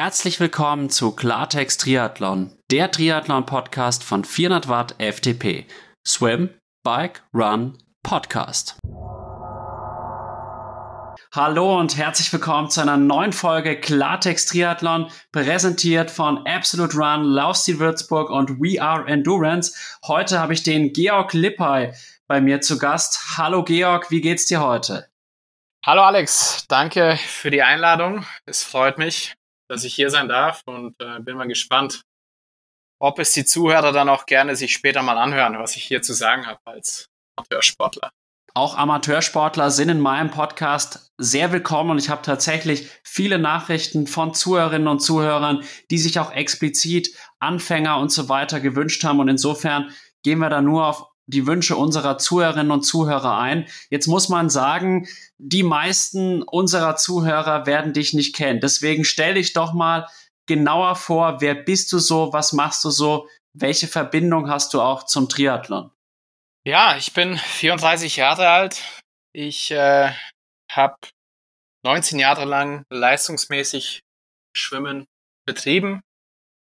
Herzlich willkommen zu Klartext Triathlon, der Triathlon-Podcast von 400 Watt FTP. Swim, Bike, Run, Podcast. Hallo und herzlich willkommen zu einer neuen Folge Klartext Triathlon, präsentiert von Absolute Run, Laufstil Würzburg und We Are Endurance. Heute habe ich den Georg Lippay bei mir zu Gast. Hallo Georg, wie geht's dir heute? Hallo Alex, danke für die Einladung. Es freut mich dass ich hier sein darf und äh, bin mal gespannt, ob es die Zuhörer dann auch gerne sich später mal anhören, was ich hier zu sagen habe als Amateursportler. Auch Amateursportler sind in meinem Podcast sehr willkommen und ich habe tatsächlich viele Nachrichten von Zuhörerinnen und Zuhörern, die sich auch explizit Anfänger und so weiter gewünscht haben und insofern gehen wir da nur auf die Wünsche unserer Zuhörerinnen und Zuhörer ein. Jetzt muss man sagen, die meisten unserer Zuhörer werden dich nicht kennen. Deswegen stell dich doch mal genauer vor, wer bist du so, was machst du so, welche Verbindung hast du auch zum Triathlon? Ja, ich bin 34 Jahre alt. Ich äh, habe 19 Jahre lang leistungsmäßig Schwimmen betrieben.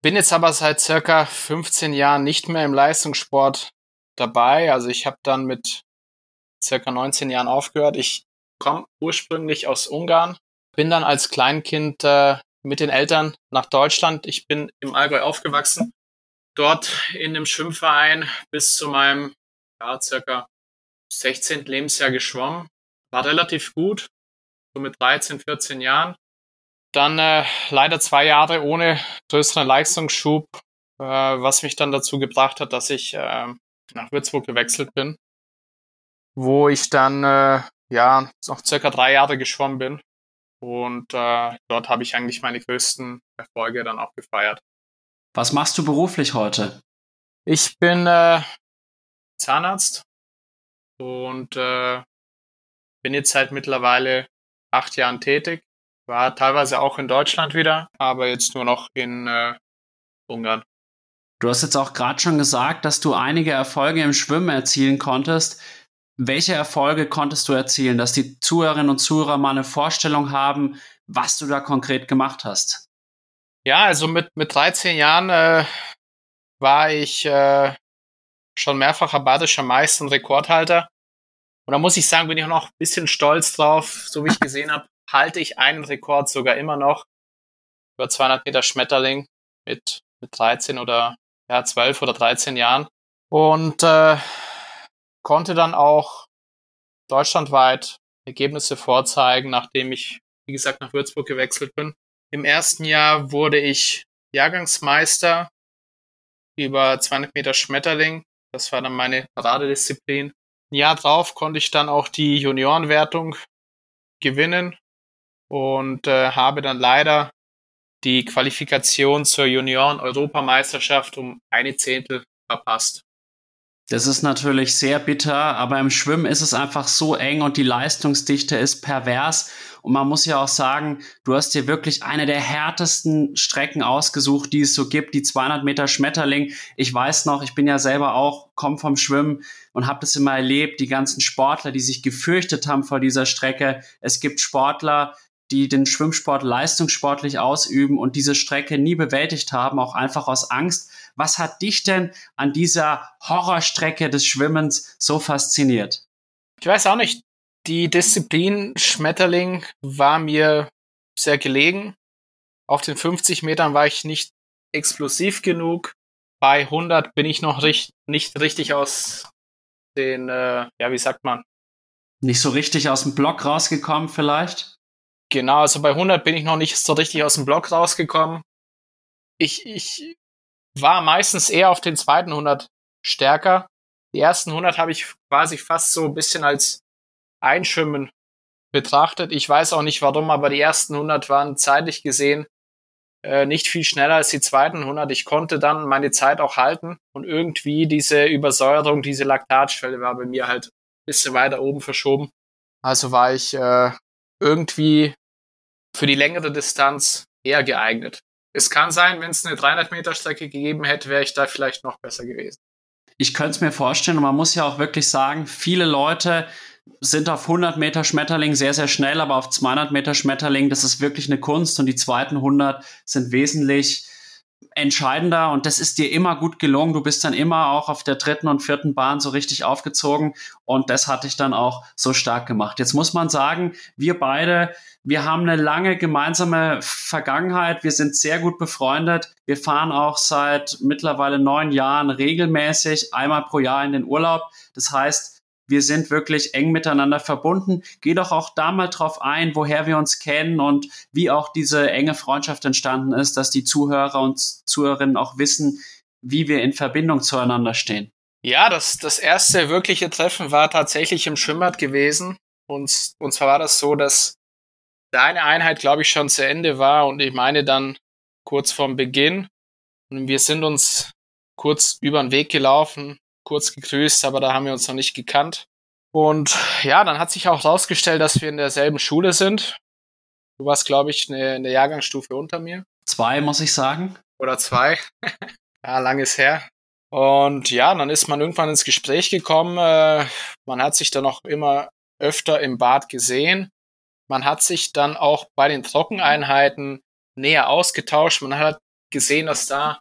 Bin jetzt aber seit circa 15 Jahren nicht mehr im Leistungssport dabei. Also ich habe dann mit circa 19 Jahren aufgehört. Ich komme ursprünglich aus Ungarn, bin dann als Kleinkind äh, mit den Eltern nach Deutschland. Ich bin im Allgäu aufgewachsen, dort in dem Schwimmverein bis zu meinem ja, circa 16. Lebensjahr geschwommen. War relativ gut, so mit 13, 14 Jahren. Dann äh, leider zwei Jahre ohne größeren Leistungsschub, äh, was mich dann dazu gebracht hat, dass ich äh, nach Würzburg gewechselt bin, wo ich dann äh, ja noch circa drei Jahre geschwommen bin und äh, dort habe ich eigentlich meine größten Erfolge dann auch gefeiert. Was machst du beruflich heute? Ich bin äh, Zahnarzt und äh, bin jetzt seit mittlerweile acht Jahren tätig. War teilweise auch in Deutschland wieder, aber jetzt nur noch in äh, Ungarn. Du hast jetzt auch gerade schon gesagt, dass du einige Erfolge im Schwimmen erzielen konntest. Welche Erfolge konntest du erzielen, dass die Zuhörerinnen und Zuhörer mal eine Vorstellung haben, was du da konkret gemacht hast? Ja, also mit, mit 13 Jahren äh, war ich äh, schon mehrfacher badischer Meister und Rekordhalter. Und da muss ich sagen, bin ich auch noch ein bisschen stolz drauf. So wie ich gesehen habe, halte ich einen Rekord sogar immer noch. Über 200 Meter Schmetterling mit, mit 13 oder ja, 12 oder 13 Jahren. Und äh, konnte dann auch deutschlandweit Ergebnisse vorzeigen, nachdem ich, wie gesagt, nach Würzburg gewechselt bin. Im ersten Jahr wurde ich Jahrgangsmeister über 200 Meter Schmetterling. Das war dann meine Paradedisziplin. Ein Jahr drauf konnte ich dann auch die Juniorenwertung gewinnen und äh, habe dann leider die Qualifikation zur Junioren-Europameisterschaft um eine Zehntel verpasst. Das ist natürlich sehr bitter, aber im Schwimmen ist es einfach so eng und die Leistungsdichte ist pervers. Und man muss ja auch sagen, du hast dir wirklich eine der härtesten Strecken ausgesucht, die es so gibt, die 200 Meter Schmetterling. Ich weiß noch, ich bin ja selber auch, komm vom Schwimmen und habe das immer erlebt, die ganzen Sportler, die sich gefürchtet haben vor dieser Strecke. Es gibt Sportler, die den Schwimmsport leistungssportlich ausüben und diese Strecke nie bewältigt haben, auch einfach aus Angst. Was hat dich denn an dieser Horrorstrecke des Schwimmens so fasziniert? Ich weiß auch nicht. Die Disziplin Schmetterling war mir sehr gelegen. Auf den 50 Metern war ich nicht explosiv genug. Bei 100 bin ich noch nicht richtig aus den, äh, ja, wie sagt man? Nicht so richtig aus dem Block rausgekommen vielleicht? Genau, also bei 100 bin ich noch nicht so richtig aus dem Block rausgekommen. Ich, ich war meistens eher auf den zweiten 100 stärker. Die ersten 100 habe ich quasi fast so ein bisschen als Einschwimmen betrachtet. Ich weiß auch nicht warum, aber die ersten 100 waren zeitlich gesehen äh, nicht viel schneller als die zweiten 100. Ich konnte dann meine Zeit auch halten und irgendwie diese Übersäuerung, diese Laktatschwelle war bei mir halt ein bisschen weiter oben verschoben. Also war ich äh, irgendwie für die längere Distanz eher geeignet. Es kann sein, wenn es eine 300 Meter Strecke gegeben hätte, wäre ich da vielleicht noch besser gewesen. Ich könnte es mir vorstellen und man muss ja auch wirklich sagen, viele Leute sind auf 100 Meter Schmetterling sehr, sehr schnell, aber auf 200 Meter Schmetterling, das ist wirklich eine Kunst und die zweiten 100 sind wesentlich entscheidender und das ist dir immer gut gelungen. Du bist dann immer auch auf der dritten und vierten Bahn so richtig aufgezogen und das hat dich dann auch so stark gemacht. Jetzt muss man sagen, wir beide, wir haben eine lange gemeinsame Vergangenheit. Wir sind sehr gut befreundet. Wir fahren auch seit mittlerweile neun Jahren regelmäßig einmal pro Jahr in den Urlaub. Das heißt, wir sind wirklich eng miteinander verbunden. Geh doch auch da mal drauf ein, woher wir uns kennen und wie auch diese enge Freundschaft entstanden ist, dass die Zuhörer und Zuhörerinnen auch wissen, wie wir in Verbindung zueinander stehen. Ja, das, das erste wirkliche Treffen war tatsächlich im Schwimmbad gewesen. Und, und zwar war das so, dass deine Einheit, glaube ich, schon zu Ende war und ich meine dann kurz vorm Beginn. Und wir sind uns kurz über den Weg gelaufen, kurz gegrüßt, aber da haben wir uns noch nicht gekannt. Und ja, dann hat sich auch herausgestellt, dass wir in derselben Schule sind. Du warst, glaube ich, eine, eine Jahrgangsstufe unter mir. Zwei, muss ich sagen. Oder zwei. ja, langes her. Und ja, dann ist man irgendwann ins Gespräch gekommen. Äh, man hat sich dann auch immer öfter im Bad gesehen. Man hat sich dann auch bei den Trockeneinheiten näher ausgetauscht. Man hat gesehen, dass da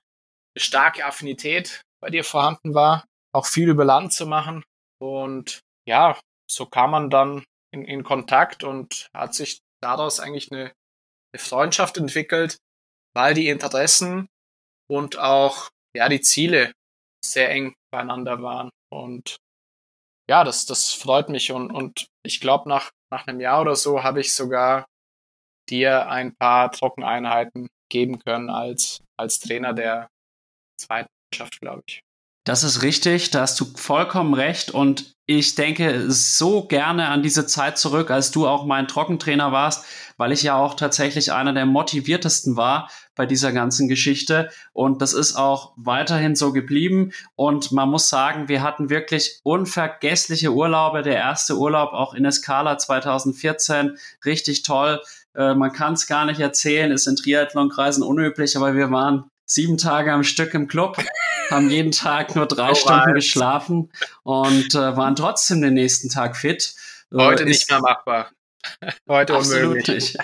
eine starke Affinität bei dir vorhanden war auch viel über Land zu machen. Und ja, so kam man dann in, in Kontakt und hat sich daraus eigentlich eine, eine Freundschaft entwickelt, weil die Interessen und auch ja die Ziele sehr eng beieinander waren. Und ja, das, das freut mich. Und, und ich glaube, nach, nach einem Jahr oder so habe ich sogar dir ein paar Trockeneinheiten geben können als, als Trainer der zweiten Mannschaft, glaube ich. Das ist richtig, da hast du vollkommen recht und ich denke so gerne an diese Zeit zurück, als du auch mein Trockentrainer warst, weil ich ja auch tatsächlich einer der motiviertesten war bei dieser ganzen Geschichte und das ist auch weiterhin so geblieben und man muss sagen, wir hatten wirklich unvergessliche Urlaube. Der erste Urlaub auch in Escala 2014, richtig toll. Äh, man kann es gar nicht erzählen, ist in Triathlonkreisen unüblich, aber wir waren sieben Tage am Stück im Club, haben jeden Tag nur drei oh, Stunden geschlafen und äh, waren trotzdem den nächsten Tag fit. Äh, Heute äh, nicht mehr machbar. Heute Absolut unmöglich.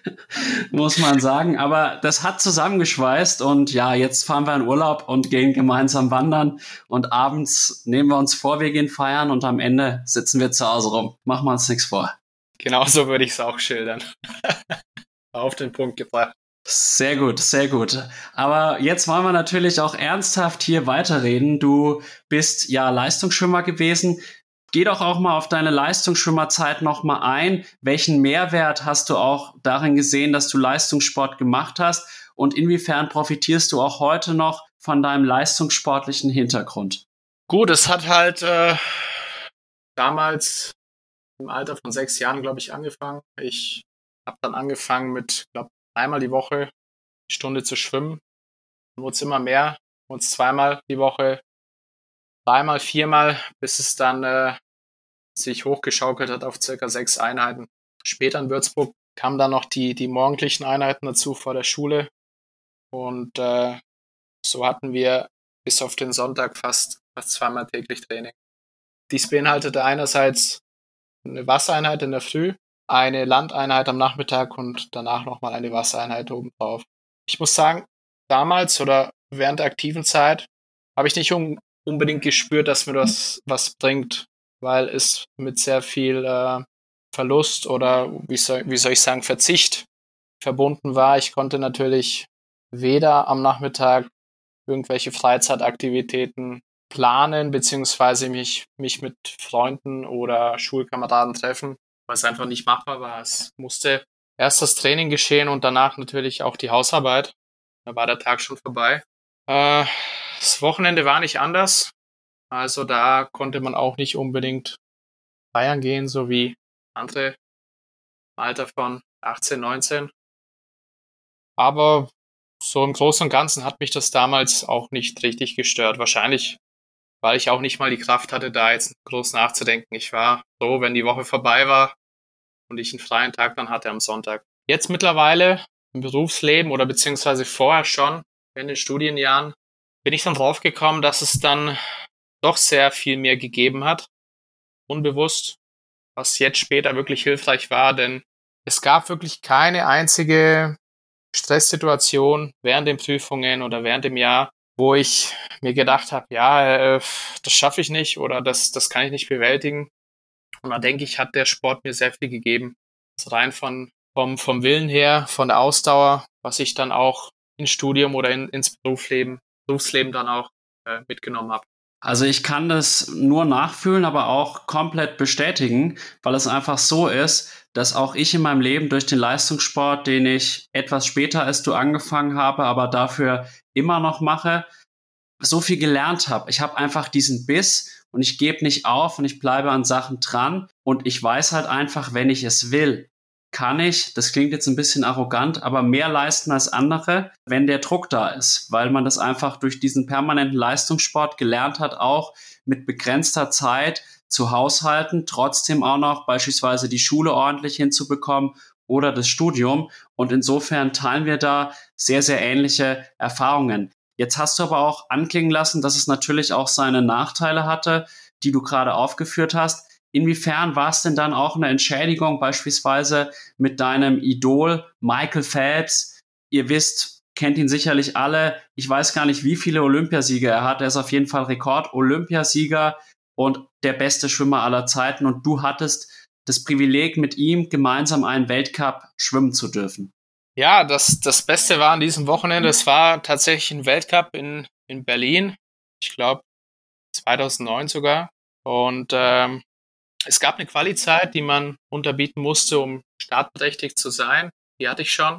Muss man sagen. Aber das hat zusammengeschweißt und ja, jetzt fahren wir in Urlaub und gehen gemeinsam wandern und abends nehmen wir uns vor, wir gehen feiern und am Ende sitzen wir zu Hause rum. Machen wir uns nichts vor. Genauso würde ich es auch schildern. Auf den Punkt gebracht. Sehr gut, sehr gut. Aber jetzt wollen wir natürlich auch ernsthaft hier weiterreden. Du bist ja Leistungsschwimmer gewesen. Geh doch auch mal auf deine Leistungsschwimmerzeit nochmal ein. Welchen Mehrwert hast du auch darin gesehen, dass du Leistungssport gemacht hast? Und inwiefern profitierst du auch heute noch von deinem leistungssportlichen Hintergrund? Gut, es hat halt äh, damals im Alter von sechs Jahren, glaube ich, angefangen. Ich habe dann angefangen mit, glaube einmal die Woche eine Stunde zu schwimmen. Dann wurde es immer mehr, wurde es zweimal die Woche, dreimal, viermal, bis es dann äh, sich hochgeschaukelt hat auf circa sechs Einheiten. Später in Würzburg kamen dann noch die, die morgendlichen Einheiten dazu vor der Schule. Und äh, so hatten wir bis auf den Sonntag fast, fast zweimal täglich Training. Dies beinhaltete einerseits eine Wassereinheit in der Früh, eine Landeinheit am Nachmittag und danach nochmal eine Wassereinheit obendrauf. Ich muss sagen, damals oder während der aktiven Zeit habe ich nicht un unbedingt gespürt, dass mir das was bringt, weil es mit sehr viel äh, Verlust oder wie soll, wie soll ich sagen, Verzicht verbunden war. Ich konnte natürlich weder am Nachmittag irgendwelche Freizeitaktivitäten planen, beziehungsweise mich, mich mit Freunden oder Schulkameraden treffen was einfach nicht machbar war. Es musste erst das Training geschehen und danach natürlich auch die Hausarbeit. Da war der Tag schon vorbei. Äh, das Wochenende war nicht anders. Also da konnte man auch nicht unbedingt feiern gehen, so wie andere im Alter von 18, 19. Aber so im Großen und Ganzen hat mich das damals auch nicht richtig gestört. Wahrscheinlich, weil ich auch nicht mal die Kraft hatte, da jetzt groß nachzudenken. Ich war so, wenn die Woche vorbei war, und ich einen freien Tag dann hatte am Sonntag. Jetzt mittlerweile im Berufsleben oder beziehungsweise vorher schon in den Studienjahren bin ich dann draufgekommen, dass es dann doch sehr viel mehr gegeben hat. Unbewusst. was jetzt später wirklich hilfreich war, denn es gab wirklich keine einzige Stresssituation während den Prüfungen oder während dem Jahr, wo ich mir gedacht habe, ja, äh, das schaffe ich nicht oder das, das kann ich nicht bewältigen. Und da denke ich, hat der Sport mir sehr viel gegeben. Das rein von, vom, vom Willen her, von der Ausdauer, was ich dann auch ins Studium oder in, ins Berufsleben, Berufsleben dann auch äh, mitgenommen habe. Also ich kann das nur nachfühlen, aber auch komplett bestätigen, weil es einfach so ist, dass auch ich in meinem Leben durch den Leistungssport, den ich etwas später als du angefangen habe, aber dafür immer noch mache, so viel gelernt habe. Ich habe einfach diesen Biss und ich gebe nicht auf und ich bleibe an Sachen dran und ich weiß halt einfach, wenn ich es will, kann ich, das klingt jetzt ein bisschen arrogant, aber mehr leisten als andere, wenn der Druck da ist, weil man das einfach durch diesen permanenten Leistungssport gelernt hat, auch mit begrenzter Zeit zu haushalten, trotzdem auch noch beispielsweise die Schule ordentlich hinzubekommen oder das Studium. Und insofern teilen wir da sehr, sehr ähnliche Erfahrungen. Jetzt hast du aber auch anklingen lassen, dass es natürlich auch seine Nachteile hatte, die du gerade aufgeführt hast. Inwiefern war es denn dann auch eine Entschädigung beispielsweise mit deinem Idol Michael Phelps? Ihr wisst, kennt ihn sicherlich alle. Ich weiß gar nicht, wie viele Olympiasieger er hat. Er ist auf jeden Fall Rekord-Olympiasieger und der beste Schwimmer aller Zeiten. Und du hattest das Privileg, mit ihm gemeinsam einen Weltcup schwimmen zu dürfen. Ja, das, das Beste war an diesem Wochenende, es war tatsächlich ein Weltcup in, in Berlin. Ich glaube 2009 sogar. Und ähm, es gab eine Quali-Zeit, die man unterbieten musste, um startberechtigt zu sein. Die hatte ich schon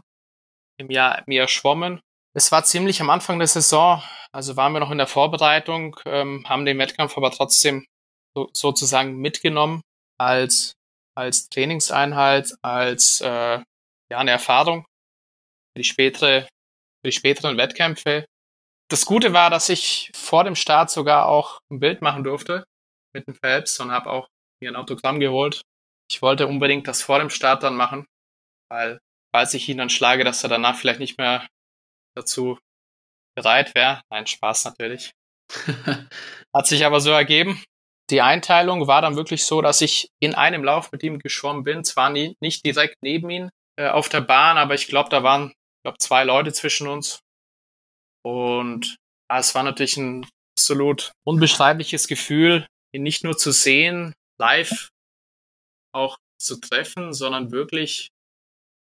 im Jahr, im schwommen. Es war ziemlich am Anfang der Saison, also waren wir noch in der Vorbereitung, ähm, haben den Wettkampf aber trotzdem so, sozusagen mitgenommen als, als Trainingseinheit, als äh, ja, eine Erfahrung für die, spätere, für die späteren Wettkämpfe. Das Gute war, dass ich vor dem Start sogar auch ein Bild machen durfte mit dem Phelps und habe auch mir ein Autogramm geholt. Ich wollte unbedingt das vor dem Start dann machen, weil falls ich ihn dann schlage, dass er danach vielleicht nicht mehr dazu bereit wäre. Nein, Spaß natürlich. Hat sich aber so ergeben. Die Einteilung war dann wirklich so, dass ich in einem Lauf mit ihm geschwommen bin. Zwar nie, nicht direkt neben ihn äh, auf der Bahn, aber ich glaube, da waren glaub, zwei Leute zwischen uns. Und ja, es war natürlich ein absolut unbeschreibliches Gefühl, ihn nicht nur zu sehen, live auch zu treffen, sondern wirklich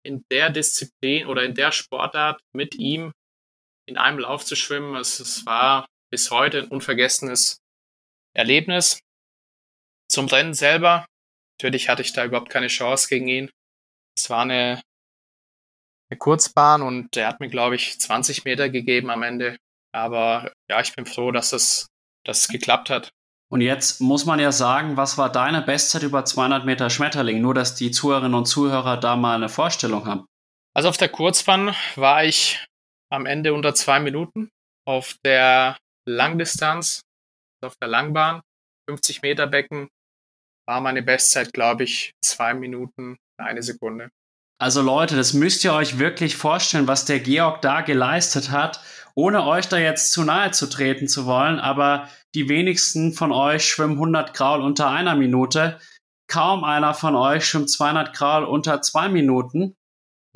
in der Disziplin oder in der Sportart mit ihm in einem Lauf zu schwimmen. Es, es war bis heute ein unvergessenes Erlebnis. Zum Rennen selber, natürlich hatte ich da überhaupt keine Chance gegen ihn. Es war eine, eine Kurzbahn und er hat mir, glaube ich, 20 Meter gegeben am Ende. Aber ja, ich bin froh, dass es, dass es geklappt hat. Und jetzt muss man ja sagen, was war deine Bestzeit über 200 Meter Schmetterling? Nur, dass die Zuhörerinnen und Zuhörer da mal eine Vorstellung haben. Also auf der Kurzbahn war ich am Ende unter zwei Minuten. Auf der Langdistanz, auf der Langbahn, 50 Meter Becken, war meine Bestzeit, glaube ich, zwei Minuten, eine Sekunde. Also Leute, das müsst ihr euch wirklich vorstellen, was der Georg da geleistet hat, ohne euch da jetzt zu nahe zu treten zu wollen, aber die wenigsten von euch schwimmen 100 Graul unter einer Minute. Kaum einer von euch schwimmt 200 Graul unter zwei Minuten.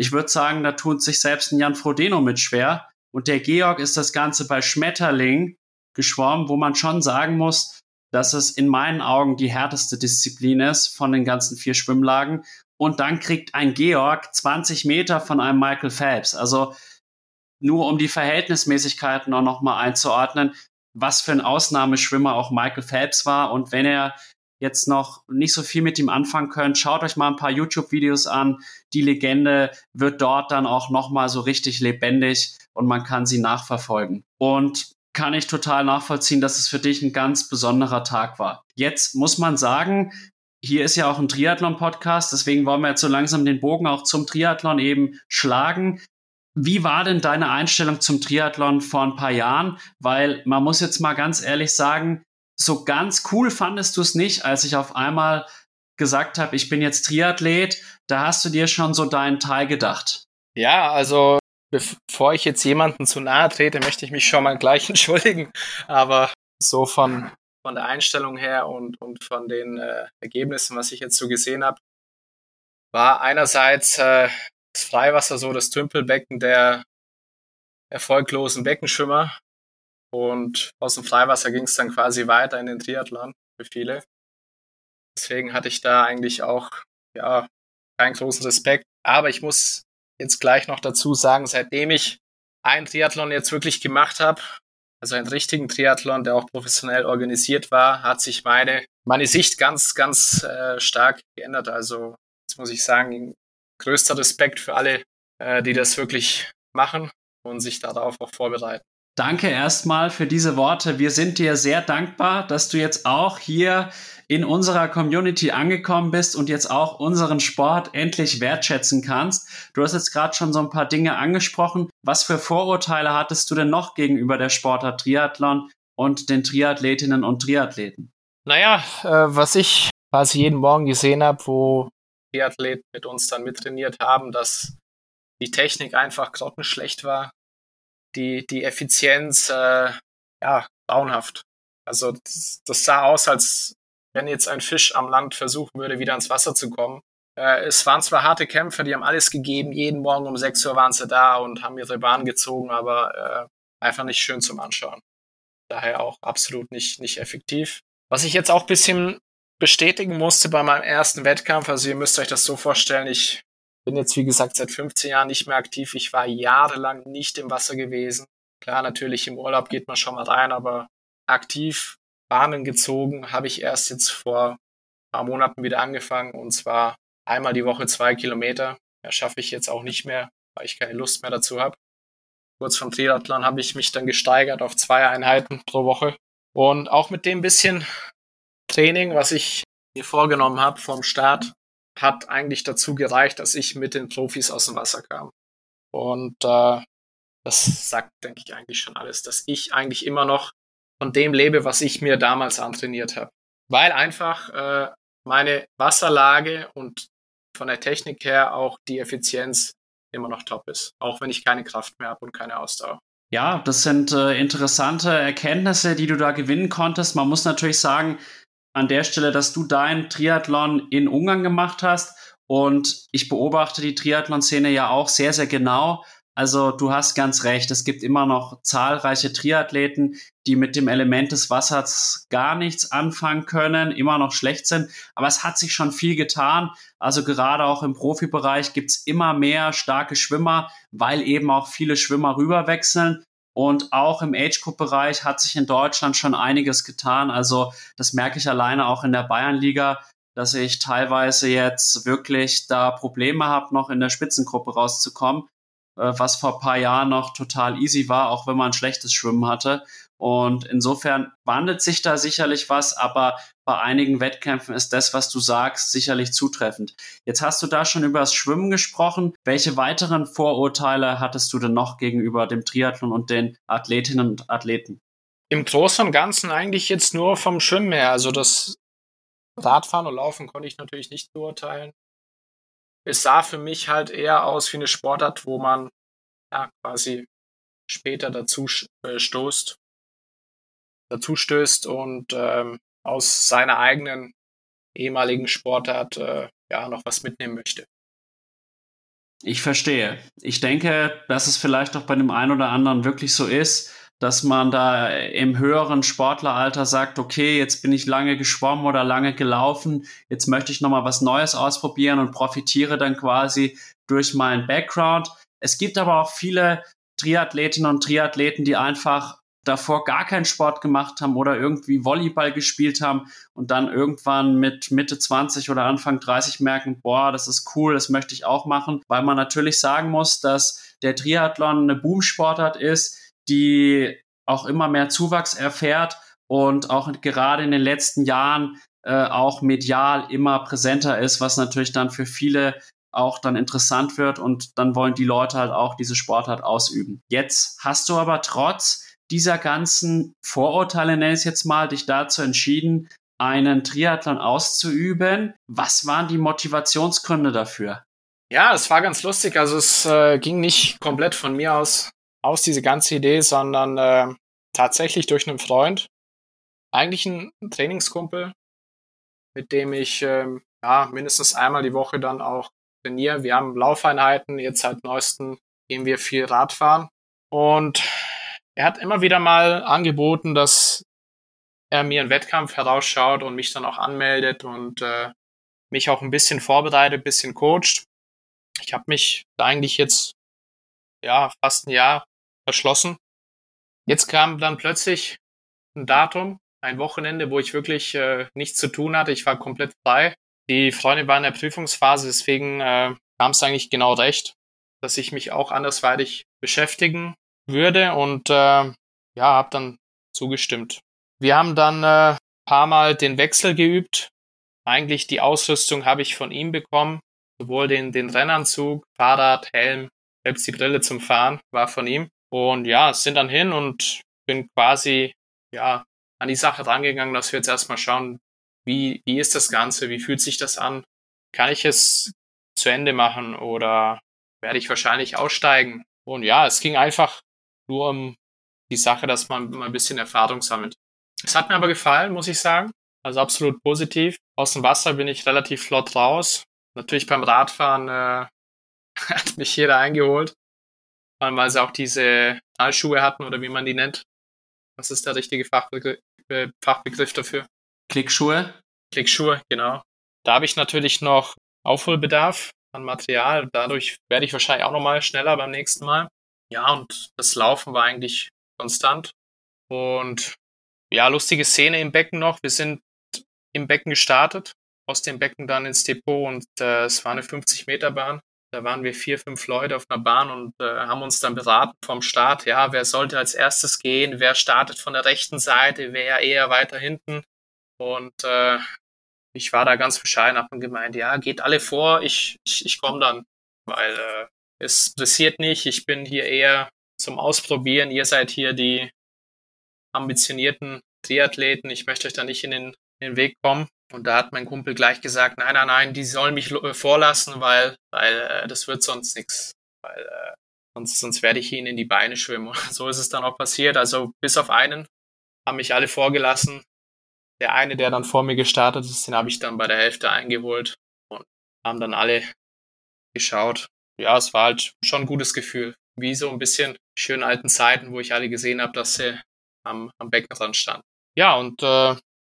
Ich würde sagen, da tut sich selbst ein Jan Frodeno mit schwer. Und der Georg ist das Ganze bei Schmetterling geschwommen, wo man schon sagen muss, dass es in meinen Augen die härteste Disziplin ist von den ganzen vier Schwimmlagen. Und dann kriegt ein Georg 20 Meter von einem Michael Phelps. Also nur um die Verhältnismäßigkeiten auch nochmal einzuordnen was für ein Ausnahmeschwimmer auch Michael Phelps war. Und wenn er jetzt noch nicht so viel mit ihm anfangen könnt, schaut euch mal ein paar YouTube-Videos an. Die Legende wird dort dann auch nochmal so richtig lebendig und man kann sie nachverfolgen. Und kann ich total nachvollziehen, dass es für dich ein ganz besonderer Tag war. Jetzt muss man sagen, hier ist ja auch ein Triathlon-Podcast, deswegen wollen wir jetzt so langsam den Bogen auch zum Triathlon eben schlagen. Wie war denn deine Einstellung zum Triathlon vor ein paar Jahren? Weil man muss jetzt mal ganz ehrlich sagen, so ganz cool fandest du es nicht, als ich auf einmal gesagt habe, ich bin jetzt Triathlet. Da hast du dir schon so deinen Teil gedacht. Ja, also bevor ich jetzt jemanden zu nahe trete, möchte ich mich schon mal gleich entschuldigen. Aber so von, von der Einstellung her und, und von den äh, Ergebnissen, was ich jetzt so gesehen habe, war einerseits äh, das Freiwasser so das Tümpelbecken der erfolglosen Beckenschwimmer. Und aus dem Freiwasser ging es dann quasi weiter in den Triathlon für viele. Deswegen hatte ich da eigentlich auch ja, keinen großen Respekt. Aber ich muss jetzt gleich noch dazu sagen, seitdem ich einen Triathlon jetzt wirklich gemacht habe, also einen richtigen Triathlon, der auch professionell organisiert war, hat sich meine, meine Sicht ganz, ganz äh, stark geändert. Also jetzt muss ich sagen, größter Respekt für alle, äh, die das wirklich machen und sich darauf auch vorbereiten. Danke erstmal für diese Worte. Wir sind dir sehr dankbar, dass du jetzt auch hier in unserer Community angekommen bist und jetzt auch unseren Sport endlich wertschätzen kannst. Du hast jetzt gerade schon so ein paar Dinge angesprochen. Was für Vorurteile hattest du denn noch gegenüber der Sportart Triathlon und den Triathletinnen und Triathleten? Naja, äh, was ich quasi jeden Morgen gesehen habe, wo Triathleten mit uns dann mittrainiert haben, dass die Technik einfach grottenschlecht war, die, die Effizienz, äh, ja, grauenhaft. Also das, das sah aus, als wenn jetzt ein Fisch am Land versuchen würde, wieder ins Wasser zu kommen. Äh, es waren zwar harte Kämpfer, die haben alles gegeben, jeden Morgen um 6 Uhr waren sie da und haben ihre Bahn gezogen, aber äh, einfach nicht schön zum Anschauen. Daher auch absolut nicht, nicht effektiv. Was ich jetzt auch bisschen bestätigen musste bei meinem ersten Wettkampf, also ihr müsst euch das so vorstellen, ich bin jetzt wie gesagt seit 15 Jahren nicht mehr aktiv, ich war jahrelang nicht im Wasser gewesen. Klar, natürlich im Urlaub geht man schon mal rein, aber aktiv Bahnen gezogen habe ich erst jetzt vor ein paar Monaten wieder angefangen und zwar einmal die Woche zwei Kilometer. Ja, schaffe ich jetzt auch nicht mehr, weil ich keine Lust mehr dazu habe. Kurz vom Triathlon habe ich mich dann gesteigert auf zwei Einheiten pro Woche. Und auch mit dem bisschen Training, was ich mir vorgenommen habe vom Start, hat eigentlich dazu gereicht, dass ich mit den Profis aus dem Wasser kam. Und äh, das sagt, denke ich, eigentlich schon alles, dass ich eigentlich immer noch von dem lebe, was ich mir damals antrainiert habe. Weil einfach äh, meine Wasserlage und von der Technik her auch die Effizienz immer noch top ist, auch wenn ich keine Kraft mehr habe und keine Ausdauer. Ja, das sind äh, interessante Erkenntnisse, die du da gewinnen konntest. Man muss natürlich sagen, an der Stelle, dass du deinen Triathlon in Ungarn gemacht hast und ich beobachte die Triathlon-Szene ja auch sehr, sehr genau. Also du hast ganz recht, es gibt immer noch zahlreiche Triathleten, die mit dem Element des Wassers gar nichts anfangen können, immer noch schlecht sind. Aber es hat sich schon viel getan. Also gerade auch im Profibereich gibt's immer mehr starke Schwimmer, weil eben auch viele Schwimmer rüberwechseln. Und auch im Age-Group-Bereich hat sich in Deutschland schon einiges getan. Also das merke ich alleine auch in der Bayernliga, dass ich teilweise jetzt wirklich da Probleme habe, noch in der Spitzengruppe rauszukommen äh, was vor paar Jahren noch total easy war, auch wenn man schlechtes Schwimmen hatte. Und insofern wandelt sich da sicherlich was, aber bei einigen Wettkämpfen ist das, was du sagst, sicherlich zutreffend. Jetzt hast du da schon über das Schwimmen gesprochen. Welche weiteren Vorurteile hattest du denn noch gegenüber dem Triathlon und den Athletinnen und Athleten? Im Großen und Ganzen eigentlich jetzt nur vom Schwimmen her. Also das Radfahren und Laufen konnte ich natürlich nicht beurteilen es sah für mich halt eher aus wie eine Sportart, wo man ja quasi später dazu äh, stoßt, dazu stößt und ähm, aus seiner eigenen ehemaligen Sportart äh, ja noch was mitnehmen möchte. Ich verstehe. Ich denke, dass es vielleicht auch bei dem einen oder anderen wirklich so ist, dass man da im höheren Sportleralter sagt, okay, jetzt bin ich lange geschwommen oder lange gelaufen, jetzt möchte ich nochmal was Neues ausprobieren und profitiere dann quasi durch meinen Background. Es gibt aber auch viele Triathletinnen und Triathleten, die einfach davor gar keinen Sport gemacht haben oder irgendwie Volleyball gespielt haben und dann irgendwann mit Mitte 20 oder Anfang 30 merken, boah, das ist cool, das möchte ich auch machen, weil man natürlich sagen muss, dass der Triathlon eine Boomsportart ist, die auch immer mehr Zuwachs erfährt und auch gerade in den letzten Jahren äh, auch medial immer präsenter ist, was natürlich dann für viele auch dann interessant wird und dann wollen die Leute halt auch diese Sportart ausüben. Jetzt hast du aber trotz dieser ganzen Vorurteile, nenne ich es jetzt mal, dich dazu entschieden, einen Triathlon auszuüben. Was waren die Motivationsgründe dafür? Ja, es war ganz lustig. Also es äh, ging nicht komplett von mir aus aus, diese ganze Idee, sondern äh, tatsächlich durch einen Freund. eigentlich ein Trainingskumpel, mit dem ich ähm, ja, mindestens einmal die Woche dann auch trainiere. Wir haben Laufeinheiten, jetzt seit neuestem gehen wir viel Radfahren. Und er hat immer wieder mal angeboten, dass er mir einen Wettkampf herausschaut und mich dann auch anmeldet und äh, mich auch ein bisschen vorbereitet, ein bisschen coacht. Ich habe mich eigentlich jetzt ja fast ein Jahr verschlossen. Jetzt kam dann plötzlich ein Datum, ein Wochenende, wo ich wirklich äh, nichts zu tun hatte. Ich war komplett frei. Die Freunde waren in der Prüfungsphase, deswegen äh, kam es eigentlich genau recht, dass ich mich auch andersweitig beschäftigen würde und äh, ja, habe dann zugestimmt. Wir haben dann äh, paar Mal den Wechsel geübt. Eigentlich die Ausrüstung habe ich von ihm bekommen, sowohl den, den Rennanzug, Fahrrad, Helm, selbst die Brille zum Fahren war von ihm. Und ja, sind dann hin und bin quasi ja an die Sache rangegangen, dass wir jetzt erstmal schauen, wie, wie ist das Ganze, wie fühlt sich das an? Kann ich es zu Ende machen oder werde ich wahrscheinlich aussteigen? Und ja, es ging einfach nur um die Sache, dass man mal ein bisschen Erfahrung sammelt. Es hat mir aber gefallen, muss ich sagen. Also absolut positiv. Aus dem Wasser bin ich relativ flott raus. Natürlich beim Radfahren äh, hat mich jeder eingeholt. Vor allem, weil sie auch diese Knallschuhe hatten oder wie man die nennt. Was ist der richtige Fachbegriff, äh, Fachbegriff dafür? Klickschuhe? Klickschuhe, genau. Da habe ich natürlich noch Aufholbedarf an Material. Dadurch werde ich wahrscheinlich auch nochmal schneller beim nächsten Mal. Ja, und das Laufen war eigentlich konstant. Und ja, lustige Szene im Becken noch. Wir sind im Becken gestartet, aus dem Becken dann ins Depot und äh, es war eine 50-Meter-Bahn. Da waren wir vier, fünf Leute auf einer Bahn und äh, haben uns dann beraten vom Start. Ja, wer sollte als erstes gehen? Wer startet von der rechten Seite? Wer eher weiter hinten? Und äh, ich war da ganz bescheiden, hab gemeint, ja, geht alle vor, ich, ich, ich komme dann, weil äh, es interessiert nicht, ich bin hier eher zum Ausprobieren, ihr seid hier die ambitionierten Triathleten, ich möchte euch da nicht in den, in den Weg kommen. Und da hat mein Kumpel gleich gesagt, nein, nein, nein, die sollen mich äh, vorlassen, weil, weil äh, das wird sonst nichts. Weil äh, sonst, sonst werde ich ihnen in die Beine schwimmen. Und so ist es dann auch passiert. Also bis auf einen haben mich alle vorgelassen. Der eine, der dann vor mir gestartet ist, den habe ich dann bei der Hälfte eingeholt und haben dann alle geschaut. Ja, es war halt schon ein gutes Gefühl. Wie so ein bisschen schönen alten Zeiten, wo ich alle gesehen habe, dass sie am, am Beckenrand standen. Ja, und äh,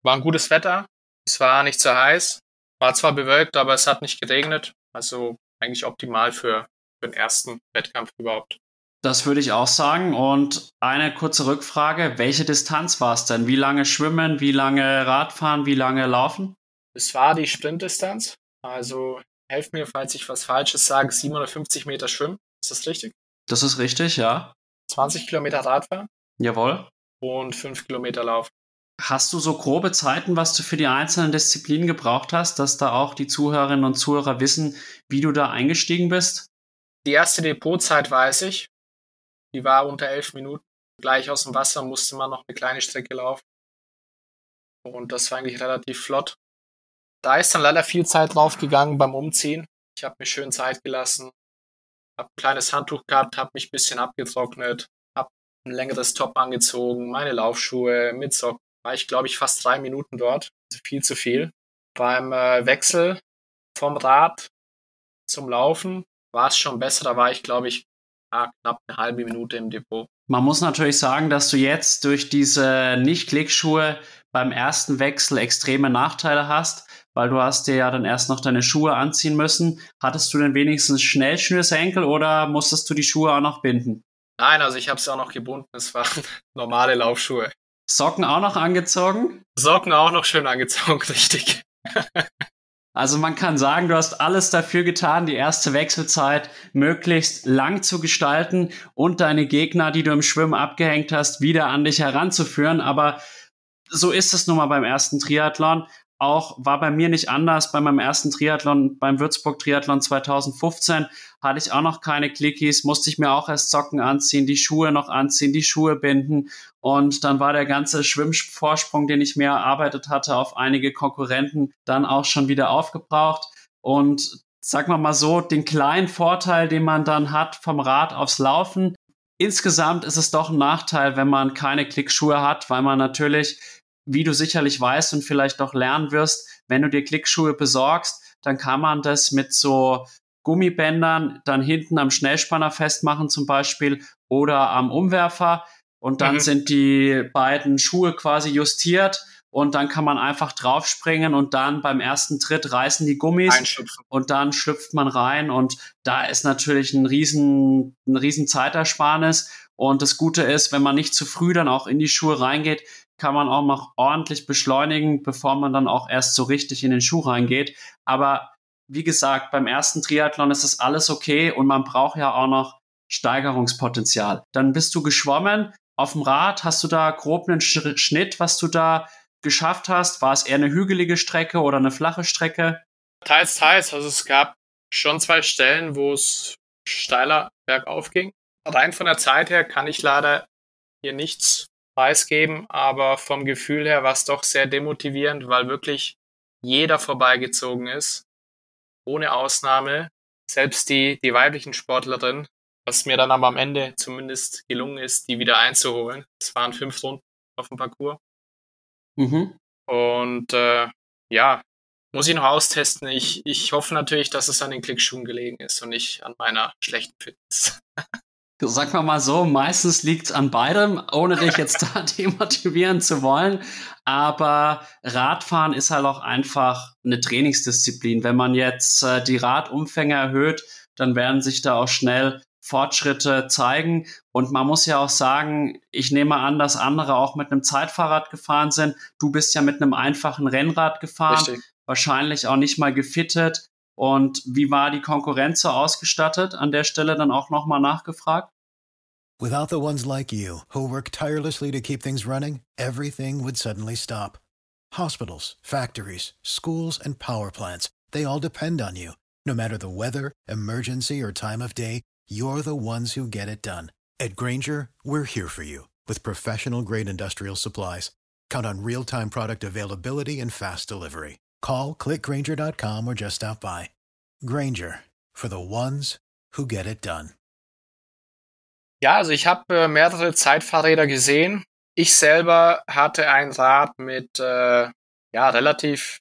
war ein gutes Wetter. Es war nicht zu heiß. War zwar bewölkt, aber es hat nicht geregnet. Also eigentlich optimal für, für den ersten Wettkampf überhaupt. Das würde ich auch sagen. Und eine kurze Rückfrage. Welche Distanz war es denn? Wie lange schwimmen, wie lange Radfahren, wie lange laufen? Es war die Sprintdistanz. Also helft mir, falls ich was Falsches sage, 750 Meter schwimmen. Ist das richtig? Das ist richtig, ja. 20 Kilometer Radfahren. Jawohl. Und 5 Kilometer Laufen. Hast du so grobe Zeiten, was du für die einzelnen Disziplinen gebraucht hast, dass da auch die Zuhörerinnen und Zuhörer wissen, wie du da eingestiegen bist? Die erste Depotzeit weiß ich. Die war unter elf Minuten. Gleich aus dem Wasser musste man noch eine kleine Strecke laufen. Und das war eigentlich relativ flott. Da ist dann leider viel Zeit draufgegangen beim Umziehen. Ich habe mir schön Zeit gelassen, habe ein kleines Handtuch gehabt, habe mich ein bisschen abgetrocknet, habe ein längeres Top angezogen, meine Laufschuhe mit Socken. War ich, glaube ich, fast drei Minuten dort. Also viel zu viel. Beim äh, Wechsel vom Rad zum Laufen war es schon besser. Da war ich, glaube ich, ja, knapp eine halbe Minute im Depot. Man muss natürlich sagen, dass du jetzt durch diese Nicht-Klickschuhe beim ersten Wechsel extreme Nachteile hast, weil du hast dir ja dann erst noch deine Schuhe anziehen müssen. Hattest du denn wenigstens Schnellschnürsenkel oder musstest du die Schuhe auch noch binden? Nein, also ich habe sie auch noch gebunden. Es waren normale Laufschuhe. Socken auch noch angezogen? Socken auch noch schön angezogen, richtig. Also man kann sagen, du hast alles dafür getan, die erste Wechselzeit möglichst lang zu gestalten und deine Gegner, die du im Schwimmen abgehängt hast, wieder an dich heranzuführen. Aber so ist es nun mal beim ersten Triathlon auch, war bei mir nicht anders. Bei meinem ersten Triathlon, beim Würzburg Triathlon 2015, hatte ich auch noch keine Clickies, musste ich mir auch erst Socken anziehen, die Schuhe noch anziehen, die Schuhe binden. Und dann war der ganze Schwimmvorsprung, den ich mir erarbeitet hatte, auf einige Konkurrenten dann auch schon wieder aufgebraucht. Und sag mal mal so, den kleinen Vorteil, den man dann hat vom Rad aufs Laufen. Insgesamt ist es doch ein Nachteil, wenn man keine Klickschuhe hat, weil man natürlich wie du sicherlich weißt und vielleicht auch lernen wirst, wenn du dir Klickschuhe besorgst, dann kann man das mit so Gummibändern dann hinten am Schnellspanner festmachen zum Beispiel oder am Umwerfer. Und dann mhm. sind die beiden Schuhe quasi justiert und dann kann man einfach draufspringen und dann beim ersten Tritt reißen die Gummis und dann schlüpft man rein. Und da ist natürlich ein riesen, ein riesen Zeitersparnis. Und das Gute ist, wenn man nicht zu früh dann auch in die Schuhe reingeht, kann man auch noch ordentlich beschleunigen, bevor man dann auch erst so richtig in den Schuh reingeht. Aber wie gesagt, beim ersten Triathlon ist das alles okay und man braucht ja auch noch Steigerungspotenzial. Dann bist du geschwommen. Auf dem Rad hast du da grob einen Schnitt, was du da geschafft hast? War es eher eine hügelige Strecke oder eine flache Strecke? Teils, teils. Also es gab schon zwei Stellen, wo es steiler bergauf ging. Rein von der Zeit her kann ich leider hier nichts preisgeben, aber vom Gefühl her war es doch sehr demotivierend, weil wirklich jeder vorbeigezogen ist. Ohne Ausnahme. Selbst die, die weiblichen Sportlerinnen, was mir dann aber am Ende zumindest gelungen ist, die wieder einzuholen. Es waren fünf Runden auf dem Parcours. Mhm. Und äh, ja, muss ich noch austesten. Ich, ich hoffe natürlich, dass es an den Klickschuhen gelegen ist und nicht an meiner schlechten Fitness. Sag mal mal so, meistens liegt es an beidem, ohne dich jetzt da demotivieren zu wollen. Aber Radfahren ist halt auch einfach eine Trainingsdisziplin. Wenn man jetzt äh, die Radumfänge erhöht, dann werden sich da auch schnell Fortschritte zeigen. Und man muss ja auch sagen, ich nehme an, dass andere auch mit einem Zeitfahrrad gefahren sind. Du bist ja mit einem einfachen Rennrad gefahren, Richtig. wahrscheinlich auch nicht mal gefittet. Und wie war die Konkurrenz so ausgestattet? An der Stelle dann auch nochmal nachgefragt. Without the ones like you, who work tirelessly to keep things running, everything would suddenly stop. Hospitals, factories, schools, and power plants, they all depend on you. No matter the weather, emergency, or time of day, you're the ones who get it done. At Granger, we're here for you with professional grade industrial supplies. Count on real time product availability and fast delivery. Call clickgranger.com or just stop by. Granger for the ones who get it done. Ja, also ich habe äh, mehrere Zeitfahrräder gesehen. Ich selber hatte ein Rad mit äh, ja, relativ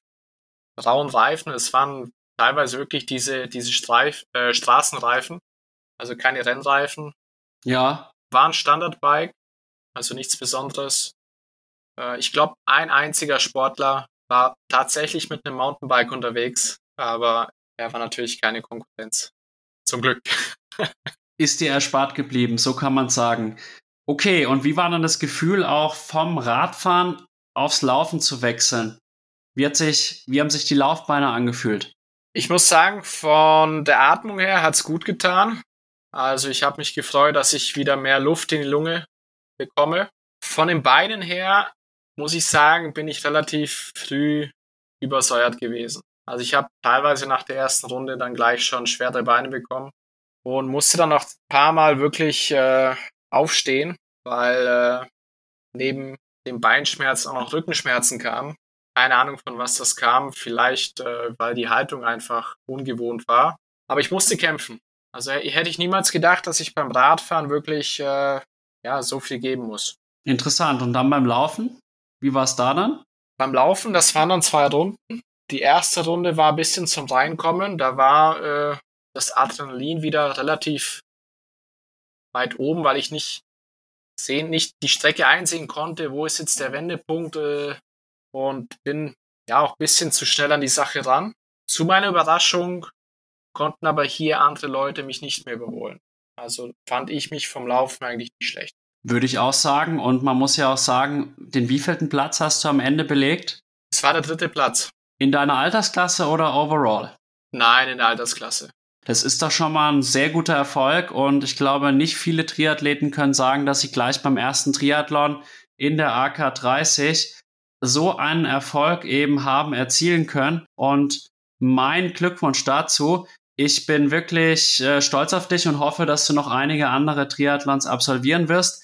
rauen Reifen. Es waren teilweise wirklich diese, diese Streif, äh, Straßenreifen also keine Rennreifen. Ja. War ein Standardbike, also nichts Besonderes. Äh, ich glaube, ein einziger Sportler war tatsächlich mit einem Mountainbike unterwegs, aber er war natürlich keine Konkurrenz. Zum Glück. Ist dir erspart geblieben, so kann man sagen. Okay, und wie war dann das Gefühl, auch vom Radfahren aufs Laufen zu wechseln? Wie, hat sich, wie haben sich die Laufbeine angefühlt? Ich muss sagen, von der Atmung her hat es gut getan. Also ich habe mich gefreut, dass ich wieder mehr Luft in die Lunge bekomme. Von den Beinen her muss ich sagen, bin ich relativ früh übersäuert gewesen. Also ich habe teilweise nach der ersten Runde dann gleich schon schwere Beine bekommen und musste dann noch ein paar Mal wirklich äh, aufstehen, weil äh, neben dem Beinschmerz auch noch Rückenschmerzen kamen. Keine Ahnung, von was das kam. Vielleicht, äh, weil die Haltung einfach ungewohnt war. Aber ich musste kämpfen. Also hätte ich niemals gedacht, dass ich beim Radfahren wirklich äh, ja, so viel geben muss. Interessant. Und dann beim Laufen? Wie war es da dann? Beim Laufen, das waren dann zwei Runden. Die erste Runde war ein bisschen zum Reinkommen. Da war äh, das Adrenalin wieder relativ weit oben, weil ich nicht sehen, nicht die Strecke einsehen konnte, wo ist jetzt der Wendepunkt äh, und bin ja auch ein bisschen zu schnell an die Sache ran. Zu meiner Überraschung konnten aber hier andere Leute mich nicht mehr überholen. Also fand ich mich vom Laufen eigentlich nicht schlecht. Würde ich auch sagen. Und man muss ja auch sagen, den wievielten Platz hast du am Ende belegt? Es war der dritte Platz. In deiner Altersklasse oder overall? Nein, in der Altersklasse. Das ist doch schon mal ein sehr guter Erfolg und ich glaube, nicht viele Triathleten können sagen, dass sie gleich beim ersten Triathlon in der AK 30 so einen Erfolg eben haben erzielen können. Und mein Glückwunsch dazu. Ich bin wirklich äh, stolz auf dich und hoffe, dass du noch einige andere Triathlons absolvieren wirst.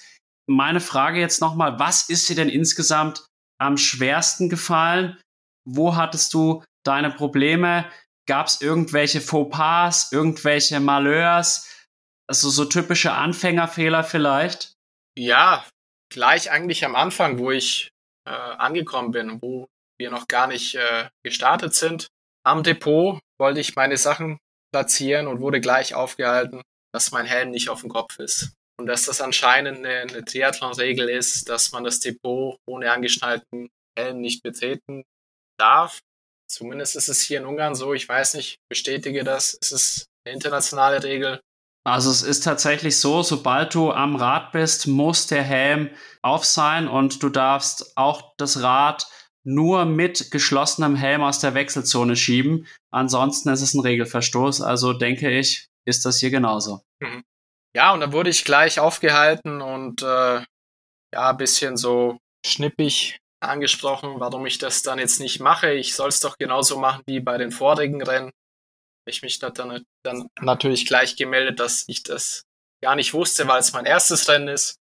Meine Frage jetzt nochmal, was ist dir denn insgesamt am schwersten gefallen? Wo hattest du deine Probleme? Gab es irgendwelche Fauxpas, irgendwelche Malheurs? Also so typische Anfängerfehler vielleicht? Ja, gleich eigentlich am Anfang, wo ich äh, angekommen bin, wo wir noch gar nicht äh, gestartet sind. Am Depot wollte ich meine Sachen platzieren und wurde gleich aufgehalten, dass mein Helm nicht auf dem Kopf ist. Und dass das anscheinend eine, eine Triathlon-Regel ist, dass man das Depot ohne angeschnallten Helm nicht betreten darf. Zumindest ist es hier in Ungarn so. Ich weiß nicht, bestätige das. Es ist eine internationale Regel. Also es ist tatsächlich so, sobald du am Rad bist, muss der Helm auf sein und du darfst auch das Rad nur mit geschlossenem Helm aus der Wechselzone schieben. Ansonsten ist es ein Regelverstoß. Also denke ich, ist das hier genauso. Mhm. Ja, und da wurde ich gleich aufgehalten und äh, ja, ein bisschen so schnippig angesprochen, warum ich das dann jetzt nicht mache. Ich soll es doch genauso machen wie bei den vorigen Rennen. Ich mich dann, dann natürlich gleich gemeldet, dass ich das gar nicht wusste, weil es mein erstes Rennen ist.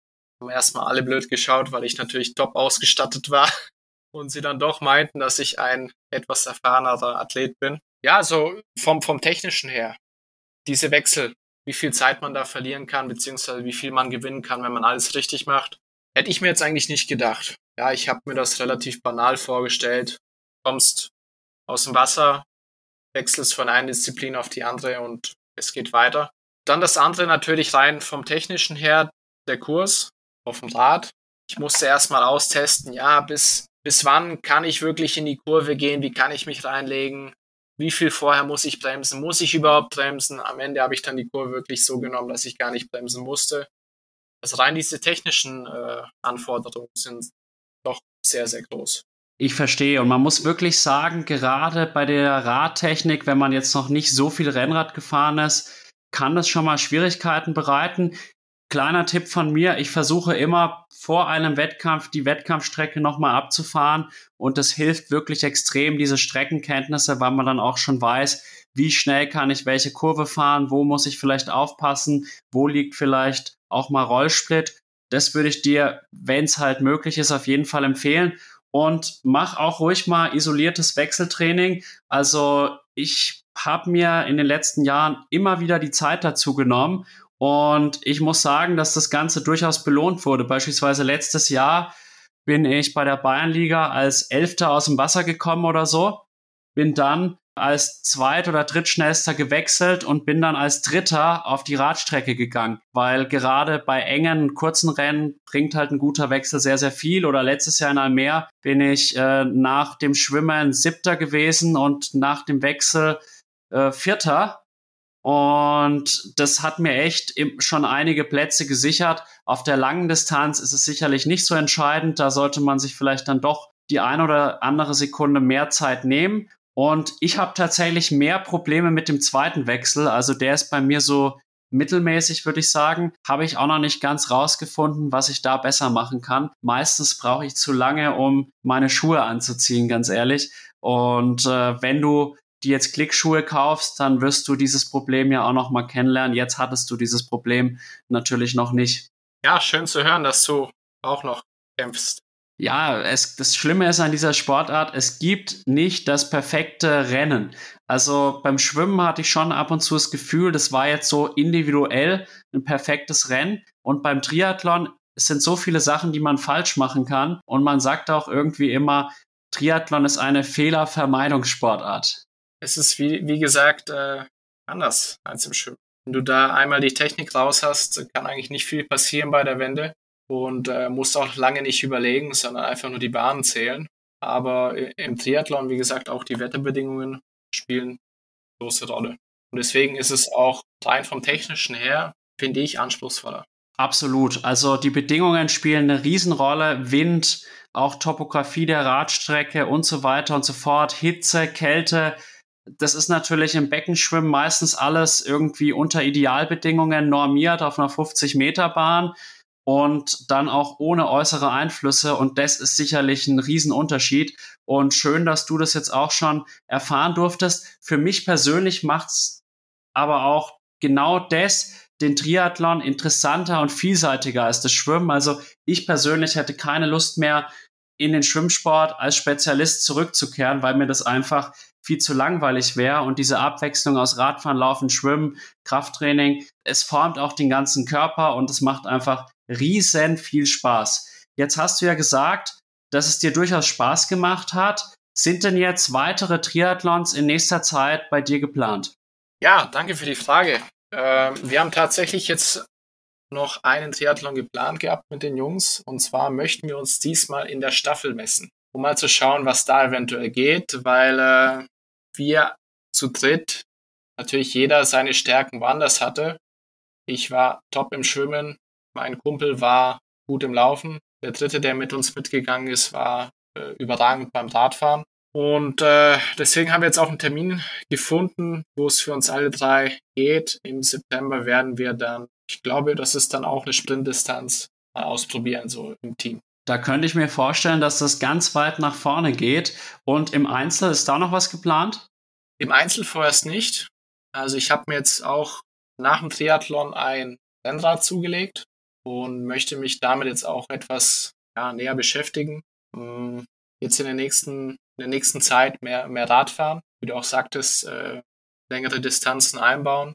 Haben erstmal alle blöd geschaut, weil ich natürlich top ausgestattet war und sie dann doch meinten, dass ich ein etwas erfahrener Athlet bin. Ja, so vom, vom technischen her, diese Wechsel, wie viel Zeit man da verlieren kann, beziehungsweise wie viel man gewinnen kann, wenn man alles richtig macht, hätte ich mir jetzt eigentlich nicht gedacht. Ja, ich habe mir das relativ banal vorgestellt. Kommst aus dem Wasser, wechselst von einer Disziplin auf die andere und es geht weiter. Dann das andere natürlich rein vom technischen her, der Kurs auf dem Rad. Ich musste erstmal austesten, ja, bis bis wann kann ich wirklich in die Kurve gehen, wie kann ich mich reinlegen, wie viel vorher muss ich bremsen, muss ich überhaupt bremsen. Am Ende habe ich dann die Kurve wirklich so genommen, dass ich gar nicht bremsen musste. Also rein diese technischen äh, Anforderungen sind doch sehr, sehr groß. Ich verstehe. Und man muss wirklich sagen, gerade bei der Radtechnik, wenn man jetzt noch nicht so viel Rennrad gefahren ist, kann das schon mal Schwierigkeiten bereiten. Kleiner Tipp von mir, ich versuche immer vor einem Wettkampf die Wettkampfstrecke nochmal abzufahren und das hilft wirklich extrem, diese Streckenkenntnisse, weil man dann auch schon weiß, wie schnell kann ich welche Kurve fahren, wo muss ich vielleicht aufpassen, wo liegt vielleicht auch mal Rollsplit. Das würde ich dir, wenn es halt möglich ist, auf jeden Fall empfehlen. Und mach auch ruhig mal isoliertes Wechseltraining. Also ich habe mir in den letzten Jahren immer wieder die Zeit dazu genommen und ich muss sagen, dass das Ganze durchaus belohnt wurde. Beispielsweise letztes Jahr bin ich bei der Bayernliga als Elfter aus dem Wasser gekommen oder so, bin dann als zweit- oder drittschnellster gewechselt und bin dann als Dritter auf die Radstrecke gegangen, weil gerade bei engen, kurzen Rennen bringt halt ein guter Wechsel sehr, sehr viel. Oder letztes Jahr in Almer bin ich äh, nach dem Schwimmen Siebter gewesen und nach dem Wechsel äh, Vierter und das hat mir echt schon einige Plätze gesichert. Auf der langen Distanz ist es sicherlich nicht so entscheidend. Da sollte man sich vielleicht dann doch die ein oder andere Sekunde mehr Zeit nehmen. Und ich habe tatsächlich mehr Probleme mit dem zweiten Wechsel. Also der ist bei mir so mittelmäßig, würde ich sagen. Habe ich auch noch nicht ganz rausgefunden, was ich da besser machen kann. Meistens brauche ich zu lange, um meine Schuhe anzuziehen, ganz ehrlich. Und äh, wenn du die jetzt Klickschuhe kaufst, dann wirst du dieses Problem ja auch noch mal kennenlernen. Jetzt hattest du dieses Problem natürlich noch nicht. Ja, schön zu hören, dass du auch noch kämpfst. Ja, es, das Schlimme ist an dieser Sportart, es gibt nicht das perfekte Rennen. Also beim Schwimmen hatte ich schon ab und zu das Gefühl, das war jetzt so individuell ein perfektes Rennen. Und beim Triathlon es sind so viele Sachen, die man falsch machen kann. Und man sagt auch irgendwie immer, Triathlon ist eine Fehlervermeidungssportart es ist wie, wie gesagt äh, anders als im Schwimmen. Wenn du da einmal die Technik raus hast, kann eigentlich nicht viel passieren bei der Wende und äh, musst auch lange nicht überlegen, sondern einfach nur die Bahnen zählen. Aber im Triathlon, wie gesagt, auch die Wetterbedingungen spielen große Rolle. Und deswegen ist es auch rein vom technischen her, finde ich, anspruchsvoller. Absolut. Also die Bedingungen spielen eine Riesenrolle. Wind, auch Topografie der Radstrecke und so weiter und so fort. Hitze, Kälte, das ist natürlich im Beckenschwimmen meistens alles irgendwie unter Idealbedingungen normiert auf einer 50 Meter Bahn und dann auch ohne äußere Einflüsse. Und das ist sicherlich ein Riesenunterschied. Und schön, dass du das jetzt auch schon erfahren durftest. Für mich persönlich macht's aber auch genau das den Triathlon interessanter und vielseitiger als das Schwimmen. Also ich persönlich hätte keine Lust mehr, in den Schwimmsport als Spezialist zurückzukehren, weil mir das einfach viel zu langweilig wäre und diese Abwechslung aus Radfahren, Laufen, Schwimmen, Krafttraining, es formt auch den ganzen Körper und es macht einfach riesen viel Spaß. Jetzt hast du ja gesagt, dass es dir durchaus Spaß gemacht hat. Sind denn jetzt weitere Triathlons in nächster Zeit bei dir geplant? Ja, danke für die Frage. Ähm, wir haben tatsächlich jetzt noch einen Triathlon geplant gehabt mit den Jungs. Und zwar möchten wir uns diesmal in der Staffel messen, um mal zu schauen, was da eventuell geht, weil äh, wir zu dritt natürlich jeder seine Stärken woanders hatte. Ich war top im Schwimmen, mein Kumpel war gut im Laufen, der dritte, der mit uns mitgegangen ist, war äh, überragend beim Radfahren. Und äh, deswegen haben wir jetzt auch einen Termin gefunden, wo es für uns alle drei geht. Im September werden wir dann, ich glaube, das ist dann auch eine Sprintdistanz, mal ausprobieren, so im Team. Da könnte ich mir vorstellen, dass das ganz weit nach vorne geht. Und im Einzel ist da noch was geplant? Im Einzel vorerst nicht. Also ich habe mir jetzt auch nach dem Triathlon ein Rennrad zugelegt und möchte mich damit jetzt auch etwas ja, näher beschäftigen. Hm, jetzt in der nächsten, in der nächsten Zeit mehr, mehr Radfahren, wie du auch sagtest, äh, längere Distanzen einbauen,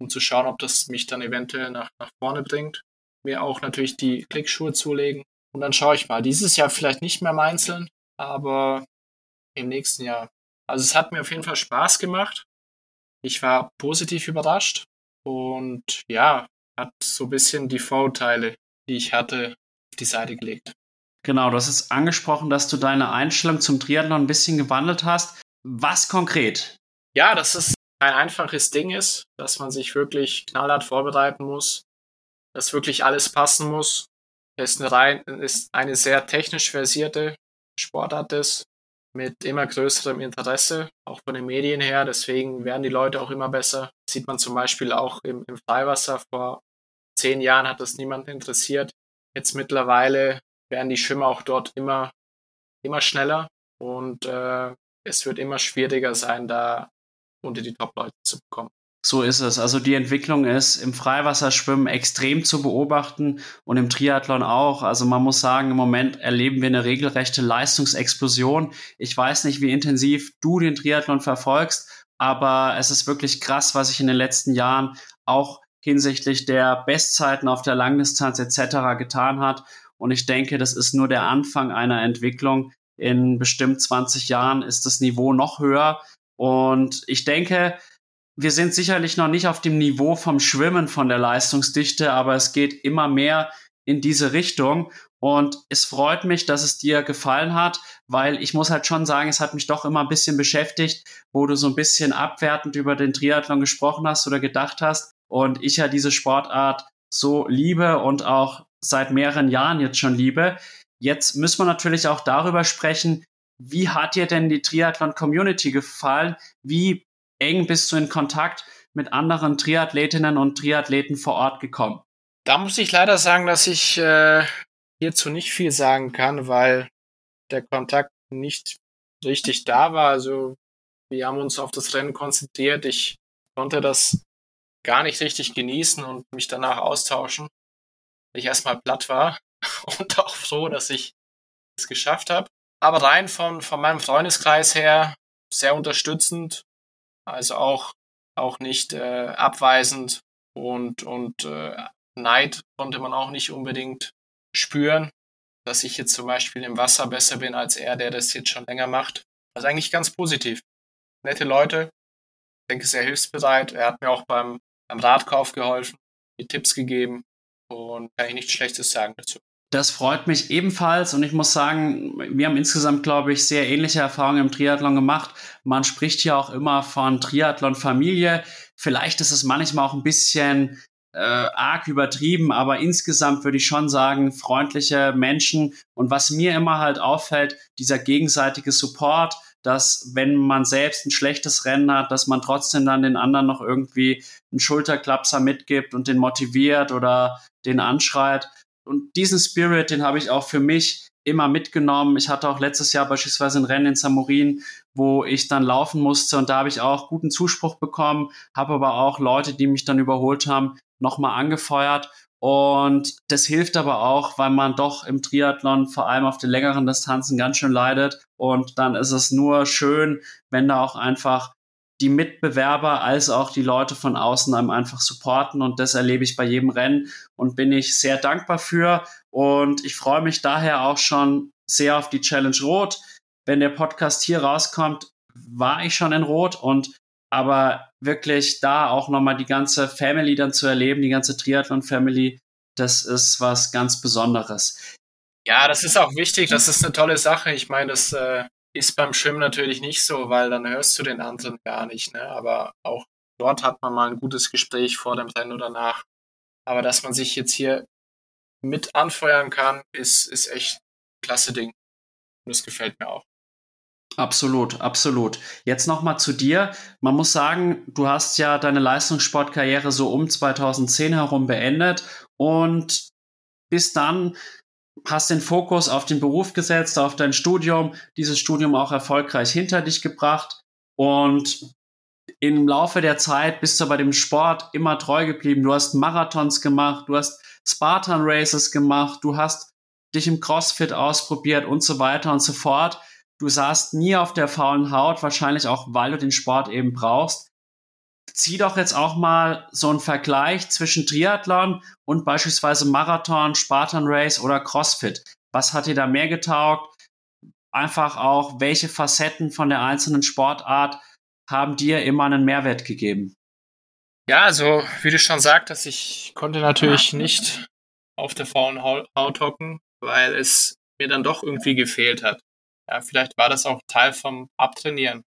um zu schauen, ob das mich dann eventuell nach, nach vorne bringt. Mir auch natürlich die Klickschuhe zulegen. Und dann schaue ich mal. Dieses Jahr vielleicht nicht mehr im Einzelnen, aber im nächsten Jahr. Also es hat mir auf jeden Fall Spaß gemacht. Ich war positiv überrascht und ja, hat so ein bisschen die Vorurteile, die ich hatte, auf die Seite gelegt. Genau, du hast es angesprochen, dass du deine Einstellung zum Triathlon ein bisschen gewandelt hast. Was konkret? Ja, dass es ein einfaches Ding ist, dass man sich wirklich knallhart vorbereiten muss, dass wirklich alles passen muss. Ist eine, rein, ist eine sehr technisch versierte Sportart ist, mit immer größerem Interesse, auch von den Medien her. Deswegen werden die Leute auch immer besser. sieht man zum Beispiel auch im, im Freiwasser. Vor zehn Jahren hat das niemand interessiert. Jetzt mittlerweile werden die Schwimmer auch dort immer, immer schneller und äh, es wird immer schwieriger sein, da unter die Top-Leute zu bekommen. So ist es. Also die Entwicklung ist im Freiwasserschwimmen extrem zu beobachten und im Triathlon auch. Also man muss sagen, im Moment erleben wir eine regelrechte Leistungsexplosion. Ich weiß nicht, wie intensiv du den Triathlon verfolgst, aber es ist wirklich krass, was sich in den letzten Jahren auch hinsichtlich der Bestzeiten auf der Langdistanz etc. getan hat. Und ich denke, das ist nur der Anfang einer Entwicklung. In bestimmt 20 Jahren ist das Niveau noch höher. Und ich denke, wir sind sicherlich noch nicht auf dem Niveau vom Schwimmen von der Leistungsdichte, aber es geht immer mehr in diese Richtung. Und es freut mich, dass es dir gefallen hat, weil ich muss halt schon sagen, es hat mich doch immer ein bisschen beschäftigt, wo du so ein bisschen abwertend über den Triathlon gesprochen hast oder gedacht hast. Und ich ja diese Sportart so liebe und auch seit mehreren Jahren jetzt schon liebe. Jetzt müssen wir natürlich auch darüber sprechen, wie hat dir denn die Triathlon-Community gefallen? Wie eng bist du in Kontakt mit anderen Triathletinnen und Triathleten vor Ort gekommen? Da muss ich leider sagen, dass ich äh, hierzu nicht viel sagen kann, weil der Kontakt nicht richtig da war. Also wir haben uns auf das Rennen konzentriert. Ich konnte das gar nicht richtig genießen und mich danach austauschen, ich erstmal platt war und auch froh, dass ich es geschafft habe. Aber rein von, von meinem Freundeskreis her sehr unterstützend also auch, auch nicht äh, abweisend und, und äh, Neid konnte man auch nicht unbedingt spüren, dass ich jetzt zum Beispiel im Wasser besser bin als er, der das jetzt schon länger macht. Also eigentlich ganz positiv. Nette Leute, ich denke sehr hilfsbereit. Er hat mir auch beim, beim Radkauf geholfen, mir Tipps gegeben und kann ich nichts Schlechtes sagen dazu. Das freut mich ebenfalls und ich muss sagen, wir haben insgesamt, glaube ich, sehr ähnliche Erfahrungen im Triathlon gemacht. Man spricht ja auch immer von Triathlon-Familie. Vielleicht ist es manchmal auch ein bisschen äh, arg übertrieben, aber insgesamt würde ich schon sagen, freundliche Menschen. Und was mir immer halt auffällt, dieser gegenseitige Support, dass wenn man selbst ein schlechtes Rennen hat, dass man trotzdem dann den anderen noch irgendwie einen Schulterklapser mitgibt und den motiviert oder den anschreit. Und diesen Spirit, den habe ich auch für mich immer mitgenommen. Ich hatte auch letztes Jahr beispielsweise ein Rennen in Samurin, wo ich dann laufen musste und da habe ich auch guten Zuspruch bekommen, habe aber auch Leute, die mich dann überholt haben, nochmal angefeuert. Und das hilft aber auch, weil man doch im Triathlon vor allem auf den längeren Distanzen ganz schön leidet. Und dann ist es nur schön, wenn da auch einfach die Mitbewerber als auch die Leute von außen einem einfach supporten und das erlebe ich bei jedem Rennen und bin ich sehr dankbar für und ich freue mich daher auch schon sehr auf die Challenge Rot. Wenn der Podcast hier rauskommt, war ich schon in Rot und aber wirklich da auch nochmal die ganze Family dann zu erleben, die ganze Triathlon-Family, das ist was ganz Besonderes. Ja, das ist auch wichtig, das ist eine tolle Sache. Ich meine, das äh, ist beim Schwimmen natürlich nicht so, weil dann hörst du den anderen gar nicht. Ne? Aber auch dort hat man mal ein gutes Gespräch vor dem Rennen oder nach. Aber dass man sich jetzt hier mit anfeuern kann, ist, ist echt ein klasse Ding. Und das gefällt mir auch. Absolut, absolut. Jetzt nochmal zu dir. Man muss sagen, du hast ja deine Leistungssportkarriere so um 2010 herum beendet und bis dann hast den Fokus auf den Beruf gesetzt, auf dein Studium, dieses Studium auch erfolgreich hinter dich gebracht und im Laufe der Zeit bist du bei dem Sport immer treu geblieben. Du hast Marathons gemacht, du hast Spartan Races gemacht, du hast dich im CrossFit ausprobiert und so weiter und so fort. Du saßt nie auf der faulen Haut, wahrscheinlich auch, weil du den Sport eben brauchst. Zieh doch jetzt auch mal so einen Vergleich zwischen Triathlon und beispielsweise Marathon, Spartan Race oder CrossFit. Was hat dir da mehr getaugt? Einfach auch, welche Facetten von der einzelnen Sportart haben dir immer einen Mehrwert gegeben? Ja, also wie du schon sagtest, ich konnte natürlich nicht auf der faulen Haut hocken, weil es mir dann doch irgendwie gefehlt hat ja, vielleicht war das auch Teil vom Abtrainieren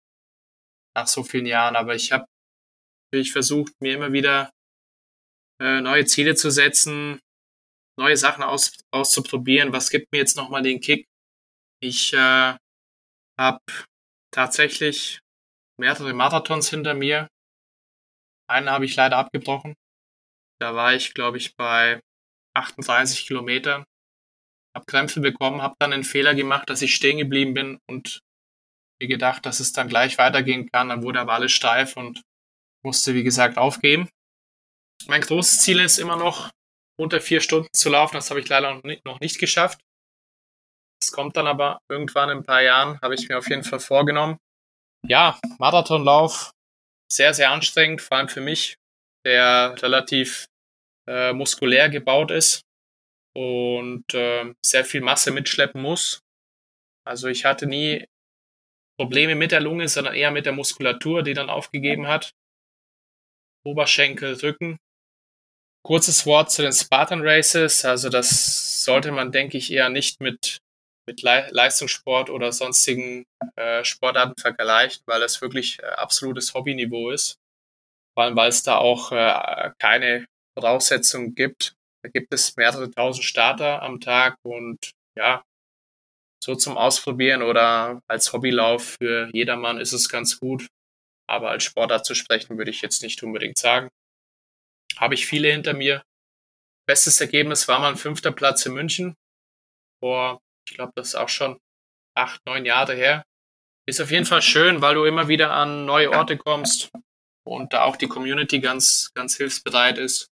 nach so vielen Jahren, aber ich habe natürlich versucht, mir immer wieder äh, neue Ziele zu setzen, neue Sachen aus, auszuprobieren. Was gibt mir jetzt nochmal den Kick? Ich äh, habe tatsächlich mehrere Marathons hinter mir. Einen habe ich leider abgebrochen. Da war ich, glaube ich, bei 38 Kilometern habe Krämpfe bekommen, habe dann einen Fehler gemacht, dass ich stehen geblieben bin und mir gedacht, dass es dann gleich weitergehen kann. Dann wurde aber alles steif und musste, wie gesagt, aufgeben. Mein großes Ziel ist immer noch, unter vier Stunden zu laufen. Das habe ich leider noch nicht, geschafft. Es kommt dann aber irgendwann in ein paar Jahren, habe ich mir auf jeden Fall vorgenommen. Ja, Marathonlauf, sehr, sehr anstrengend, vor allem für mich, der relativ äh, muskulär gebaut ist und äh, sehr viel Masse mitschleppen muss. Also ich hatte nie Probleme mit der Lunge, sondern eher mit der Muskulatur, die dann aufgegeben hat. Oberschenkel, Rücken. Kurzes Wort zu den Spartan Races. Also das sollte man, denke ich, eher nicht mit, mit Le Leistungssport oder sonstigen äh, Sportarten vergleichen, weil es wirklich äh, absolutes Hobbyniveau ist. Vor allem, weil es da auch äh, keine Voraussetzungen gibt, da gibt es mehrere tausend Starter am Tag und ja, so zum Ausprobieren oder als Hobbylauf für jedermann ist es ganz gut. Aber als Sportart zu sprechen würde ich jetzt nicht unbedingt sagen. Habe ich viele hinter mir. Bestes Ergebnis war mal ein fünfter Platz in München. Vor, ich glaube, das ist auch schon acht, neun Jahre her. Ist auf jeden Fall schön, weil du immer wieder an neue Orte kommst und da auch die Community ganz, ganz hilfsbereit ist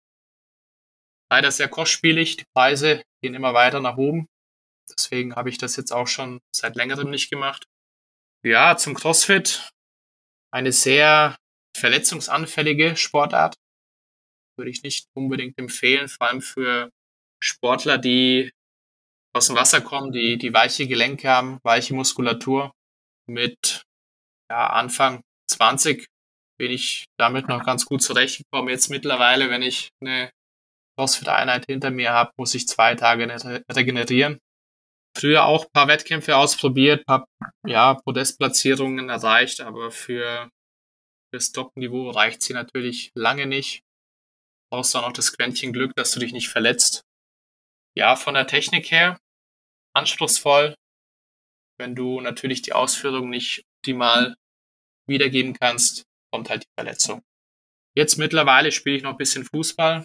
leider sehr kostspielig. Die Preise gehen immer weiter nach oben. Deswegen habe ich das jetzt auch schon seit längerem nicht gemacht. Ja, zum CrossFit. Eine sehr verletzungsanfällige Sportart. Würde ich nicht unbedingt empfehlen, vor allem für Sportler, die aus dem Wasser kommen, die, die weiche Gelenke haben, weiche Muskulatur. Mit ja, Anfang 20 bin ich damit noch ganz gut zurechtgekommen. Jetzt mittlerweile, wenn ich eine CrossFit-Einheit hinter mir habe, muss ich zwei Tage regenerieren. Früher auch ein paar Wettkämpfe ausprobiert, paar ja, Podestplatzierungen erreicht, aber für das Top-Niveau reicht sie natürlich lange nicht. Brauchst auch noch das Quäntchen Glück, dass du dich nicht verletzt. Ja, von der Technik her anspruchsvoll. Wenn du natürlich die Ausführung nicht optimal wiedergeben kannst, kommt halt die Verletzung. Jetzt mittlerweile spiele ich noch ein bisschen Fußball,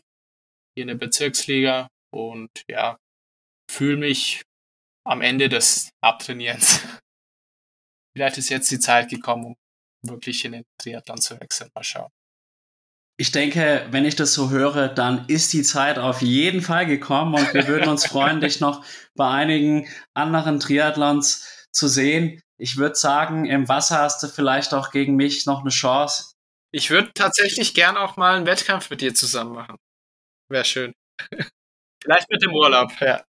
hier in der Bezirksliga und ja, fühle mich am Ende des Abtrainierens. Vielleicht ist jetzt die Zeit gekommen, um wirklich in den Triathlon zu wechseln. Mal schauen. Ich denke, wenn ich das so höre, dann ist die Zeit auf jeden Fall gekommen und wir würden uns freuen, dich noch bei einigen anderen Triathlons zu sehen. Ich würde sagen, im Wasser hast du vielleicht auch gegen mich noch eine Chance. Ich würde tatsächlich gern auch mal einen Wettkampf mit dir zusammen machen. Wäre schön. Vielleicht mit dem Urlaub, ja.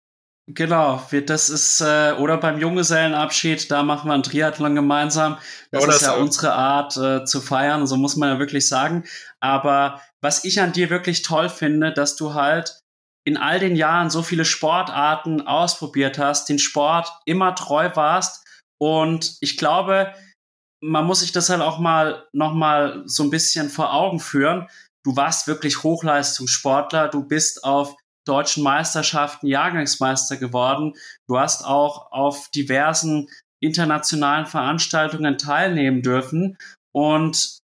Genau, das ist, äh, oder beim Junggesellenabschied, da machen wir einen Triathlon gemeinsam. Das oder ist ja so. unsere Art äh, zu feiern, so muss man ja wirklich sagen. Aber was ich an dir wirklich toll finde, dass du halt in all den Jahren so viele Sportarten ausprobiert hast, den Sport immer treu warst. Und ich glaube, man muss sich das halt auch mal noch mal so ein bisschen vor Augen führen. Du warst wirklich Hochleistungssportler. Du bist auf deutschen Meisterschaften Jahrgangsmeister geworden. Du hast auch auf diversen internationalen Veranstaltungen teilnehmen dürfen. Und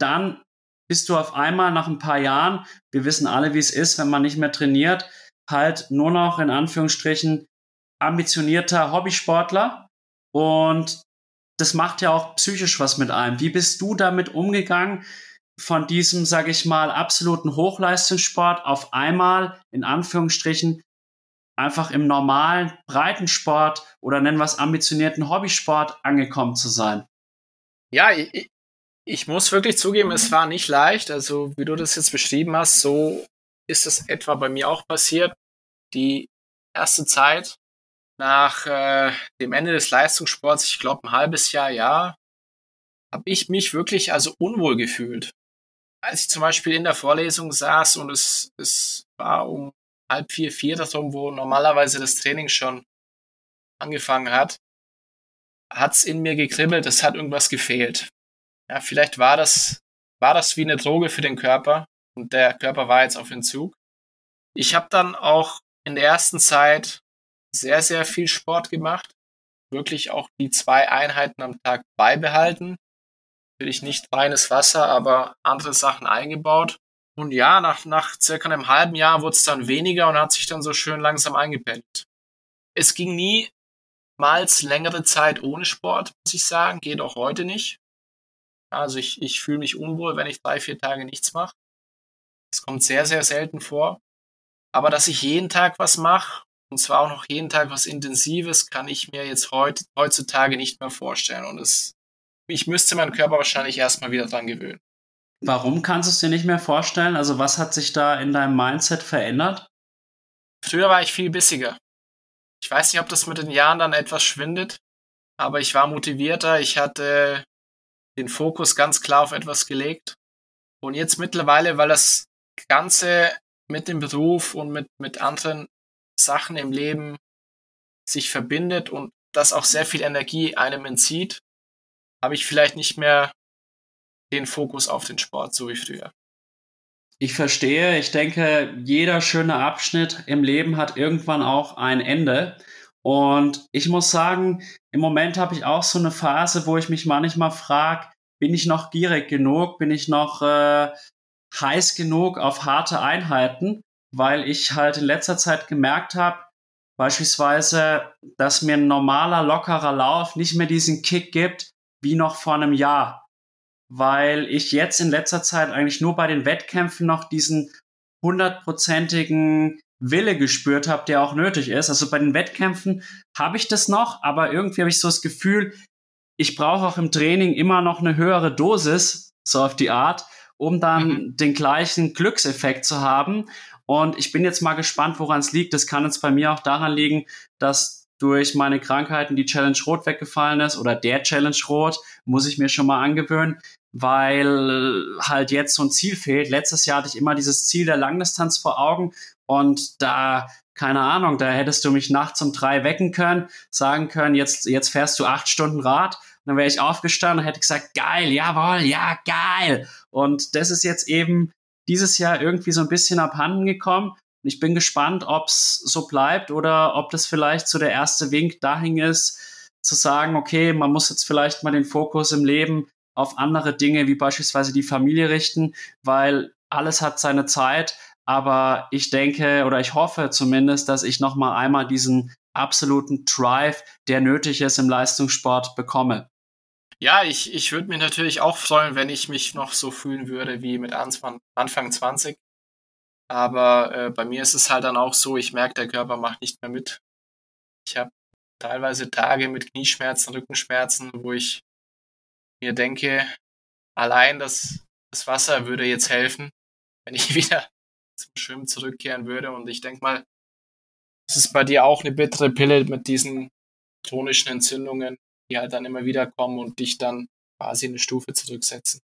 dann bist du auf einmal nach ein paar Jahren, wir wissen alle, wie es ist, wenn man nicht mehr trainiert, halt nur noch in Anführungsstrichen ambitionierter Hobbysportler. Und das macht ja auch psychisch was mit einem. Wie bist du damit umgegangen? Von diesem, sage ich mal, absoluten Hochleistungssport auf einmal in Anführungsstrichen einfach im normalen Breitensport oder nennen wir es ambitionierten Hobbysport angekommen zu sein? Ja, ich, ich muss wirklich zugeben, es war nicht leicht. Also wie du das jetzt beschrieben hast, so ist es etwa bei mir auch passiert. Die erste Zeit nach äh, dem Ende des Leistungssports, ich glaube ein halbes Jahr, ja, habe ich mich wirklich also unwohl gefühlt als ich zum Beispiel in der Vorlesung saß und es, es war um halb vier, vier darum, wo normalerweise das Training schon angefangen hat, hat's in mir gekribbelt, es hat irgendwas gefehlt. Ja, vielleicht war das, war das wie eine Droge für den Körper und der Körper war jetzt auf Entzug. Ich habe dann auch in der ersten Zeit sehr, sehr viel Sport gemacht, wirklich auch die zwei Einheiten am Tag beibehalten, natürlich nicht reines Wasser, aber andere Sachen eingebaut. Und ja, nach, nach circa einem halben Jahr wurde es dann weniger und hat sich dann so schön langsam eingependelt. Es ging nie mal längere Zeit ohne Sport, muss ich sagen. Geht auch heute nicht. Also ich, ich fühle mich unwohl, wenn ich drei, vier Tage nichts mache. Es kommt sehr, sehr selten vor. Aber dass ich jeden Tag was mache, und zwar auch noch jeden Tag was Intensives, kann ich mir jetzt heut, heutzutage nicht mehr vorstellen. Und es ich müsste meinen Körper wahrscheinlich erstmal wieder dran gewöhnen. Warum kannst du es dir nicht mehr vorstellen? Also was hat sich da in deinem Mindset verändert? Früher war ich viel bissiger. Ich weiß nicht, ob das mit den Jahren dann etwas schwindet, aber ich war motivierter, ich hatte den Fokus ganz klar auf etwas gelegt. Und jetzt mittlerweile, weil das Ganze mit dem Beruf und mit, mit anderen Sachen im Leben sich verbindet und das auch sehr viel Energie einem entzieht, habe ich vielleicht nicht mehr den Fokus auf den Sport, so wie früher. Ich verstehe. Ich denke, jeder schöne Abschnitt im Leben hat irgendwann auch ein Ende. Und ich muss sagen, im Moment habe ich auch so eine Phase, wo ich mich manchmal frage, bin ich noch gierig genug? Bin ich noch äh, heiß genug auf harte Einheiten? Weil ich halt in letzter Zeit gemerkt habe, beispielsweise, dass mir ein normaler, lockerer Lauf nicht mehr diesen Kick gibt, wie noch vor einem Jahr, weil ich jetzt in letzter Zeit eigentlich nur bei den Wettkämpfen noch diesen hundertprozentigen Wille gespürt habe, der auch nötig ist. Also bei den Wettkämpfen habe ich das noch, aber irgendwie habe ich so das Gefühl, ich brauche auch im Training immer noch eine höhere Dosis, so auf die Art, um dann mhm. den gleichen Glückseffekt zu haben. Und ich bin jetzt mal gespannt, woran es liegt. Das kann jetzt bei mir auch daran liegen, dass durch meine Krankheiten die Challenge Rot weggefallen ist oder der Challenge Rot, muss ich mir schon mal angewöhnen, weil halt jetzt so ein Ziel fehlt. Letztes Jahr hatte ich immer dieses Ziel der Langdistanz vor Augen und da, keine Ahnung, da hättest du mich nachts um drei wecken können, sagen können, jetzt, jetzt fährst du acht Stunden Rad. Und dann wäre ich aufgestanden und hätte gesagt, geil, jawohl, ja, geil. Und das ist jetzt eben dieses Jahr irgendwie so ein bisschen abhanden gekommen. Ich bin gespannt, ob es so bleibt oder ob das vielleicht so der erste Wink dahin ist, zu sagen, okay, man muss jetzt vielleicht mal den Fokus im Leben auf andere Dinge wie beispielsweise die Familie richten, weil alles hat seine Zeit. Aber ich denke oder ich hoffe zumindest, dass ich noch mal einmal diesen absoluten Drive, der nötig ist im Leistungssport, bekomme. Ja, ich, ich würde mich natürlich auch freuen, wenn ich mich noch so fühlen würde wie mit Anfang 20. Aber äh, bei mir ist es halt dann auch so, ich merke, der Körper macht nicht mehr mit. Ich habe teilweise Tage mit Knieschmerzen, Rückenschmerzen, wo ich mir denke, allein das, das Wasser würde jetzt helfen, wenn ich wieder zum Schwimmen zurückkehren würde. Und ich denke mal, es ist bei dir auch eine bittere Pille mit diesen chronischen Entzündungen, die halt dann immer wieder kommen und dich dann quasi eine Stufe zurücksetzen.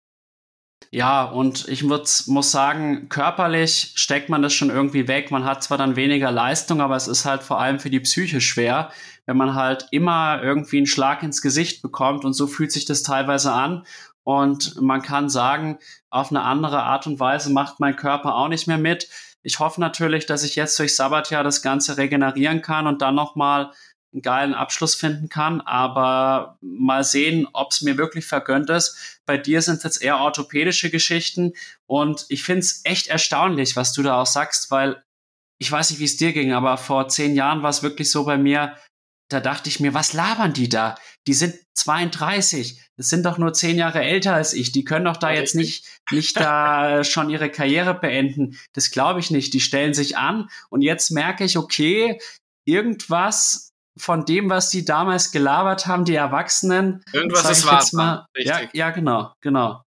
Ja, und ich muss sagen, körperlich steckt man das schon irgendwie weg. Man hat zwar dann weniger Leistung, aber es ist halt vor allem für die Psyche schwer, wenn man halt immer irgendwie einen Schlag ins Gesicht bekommt und so fühlt sich das teilweise an. Und man kann sagen, auf eine andere Art und Weise macht mein Körper auch nicht mehr mit. Ich hoffe natürlich, dass ich jetzt durch Sabbatjahr das Ganze regenerieren kann und dann nochmal einen geilen Abschluss finden kann. Aber mal sehen, ob es mir wirklich vergönnt ist. Bei dir sind es jetzt eher orthopädische Geschichten. Und ich finde es echt erstaunlich, was du da auch sagst, weil ich weiß nicht, wie es dir ging, aber vor zehn Jahren war es wirklich so bei mir, da dachte ich mir, was labern die da? Die sind 32, das sind doch nur zehn Jahre älter als ich, die können doch da jetzt nicht, nicht da schon ihre Karriere beenden. Das glaube ich nicht. Die stellen sich an und jetzt merke ich, okay, irgendwas von dem, was die damals gelabert haben, die Erwachsenen. Irgendwas ist wahr. Mal, ja, ja, genau, genau.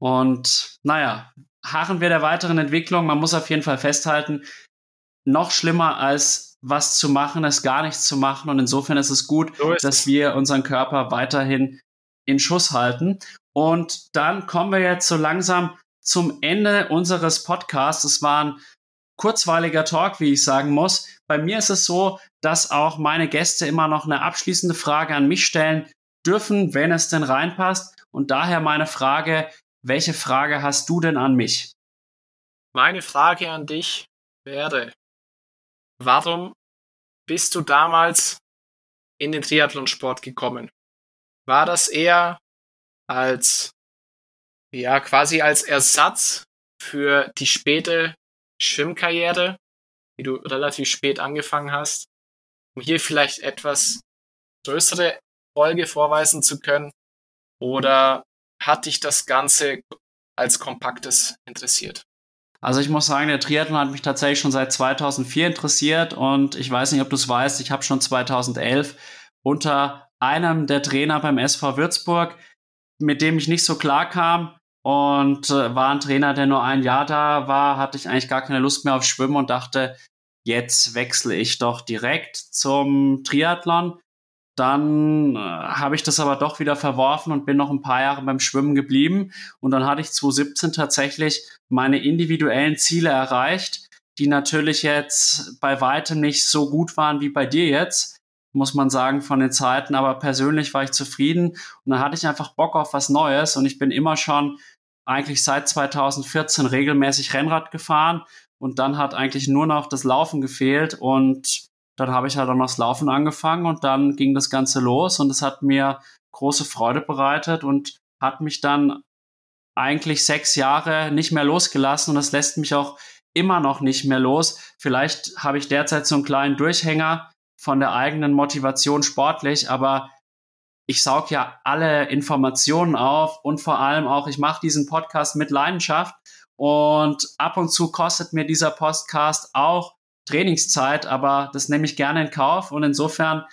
Und naja, harren wir der weiteren Entwicklung. Man muss auf jeden Fall festhalten, noch schlimmer als was zu machen, ist gar nichts zu machen. Und insofern ist es gut, so ist dass es. wir unseren Körper weiterhin in Schuss halten. Und dann kommen wir jetzt so langsam zum Ende unseres Podcasts. Es war ein kurzweiliger Talk, wie ich sagen muss. Bei mir ist es so, dass auch meine Gäste immer noch eine abschließende Frage an mich stellen dürfen, wenn es denn reinpasst. Und daher meine Frage, welche Frage hast du denn an mich? Meine Frage an dich wäre, warum bist du damals in den Triathlonsport gekommen? War das eher als, ja, quasi als Ersatz für die späte Schwimmkarriere, die du relativ spät angefangen hast, um hier vielleicht etwas größere Folge vorweisen zu können? Oder hat dich das Ganze als kompaktes interessiert? Also ich muss sagen, der Triathlon hat mich tatsächlich schon seit 2004 interessiert und ich weiß nicht, ob du es weißt, ich habe schon 2011 unter einem der Trainer beim SV Würzburg, mit dem ich nicht so klar kam, und äh, war ein Trainer, der nur ein Jahr da war, hatte ich eigentlich gar keine Lust mehr auf Schwimmen und dachte, jetzt wechsle ich doch direkt zum Triathlon. Dann äh, habe ich das aber doch wieder verworfen und bin noch ein paar Jahre beim Schwimmen geblieben. Und dann hatte ich 2017 tatsächlich meine individuellen Ziele erreicht, die natürlich jetzt bei weitem nicht so gut waren wie bei dir jetzt, muss man sagen, von den Zeiten. Aber persönlich war ich zufrieden und dann hatte ich einfach Bock auf was Neues und ich bin immer schon eigentlich seit 2014 regelmäßig Rennrad gefahren und dann hat eigentlich nur noch das Laufen gefehlt und dann habe ich halt auch noch das Laufen angefangen und dann ging das Ganze los und es hat mir große Freude bereitet und hat mich dann eigentlich sechs Jahre nicht mehr losgelassen und es lässt mich auch immer noch nicht mehr los. Vielleicht habe ich derzeit so einen kleinen Durchhänger von der eigenen Motivation sportlich, aber ich saug ja alle Informationen auf und vor allem auch, ich mache diesen Podcast mit Leidenschaft und ab und zu kostet mir dieser Podcast auch Trainingszeit, aber das nehme ich gerne in Kauf und insofern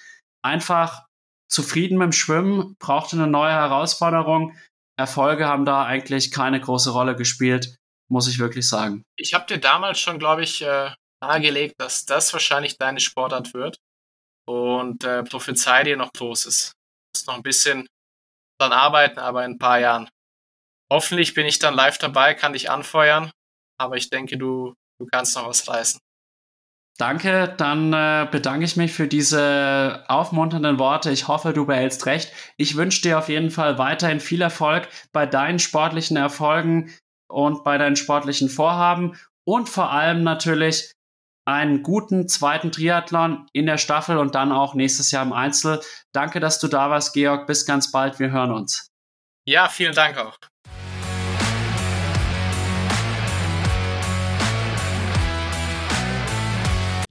einfach zufrieden mit dem Schwimmen, brauchte eine neue Herausforderung. Erfolge haben da eigentlich keine große Rolle gespielt, muss ich wirklich sagen. Ich habe dir damals schon, glaube ich, äh, nahegelegt, dass das wahrscheinlich deine Sportart wird und äh, prophezei dir noch Großes muss noch ein bisschen dran arbeiten, aber in ein paar Jahren. Hoffentlich bin ich dann live dabei, kann dich anfeuern, aber ich denke, du, du kannst noch was reißen. Danke, dann äh, bedanke ich mich für diese aufmunternden Worte. Ich hoffe, du behältst recht. Ich wünsche dir auf jeden Fall weiterhin viel Erfolg bei deinen sportlichen Erfolgen und bei deinen sportlichen Vorhaben und vor allem natürlich einen guten zweiten Triathlon in der Staffel und dann auch nächstes Jahr im Einzel. Danke, dass du da warst, Georg. Bis ganz bald. Wir hören uns. Ja, vielen Dank auch.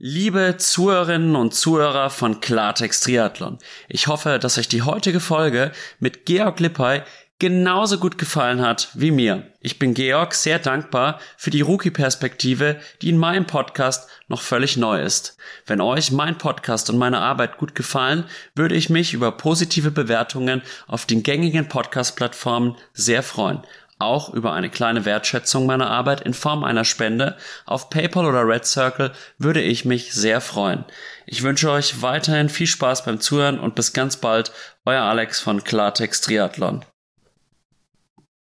Liebe Zuhörerinnen und Zuhörer von Klartext Triathlon, ich hoffe, dass euch die heutige Folge mit Georg Lippay genauso gut gefallen hat wie mir. Ich bin Georg sehr dankbar für die Rookie-Perspektive, die in meinem Podcast noch völlig neu ist. Wenn euch mein Podcast und meine Arbeit gut gefallen, würde ich mich über positive Bewertungen auf den gängigen Podcast-Plattformen sehr freuen. Auch über eine kleine Wertschätzung meiner Arbeit in Form einer Spende auf PayPal oder Red Circle würde ich mich sehr freuen. Ich wünsche euch weiterhin viel Spaß beim Zuhören und bis ganz bald, euer Alex von Klartext Triathlon.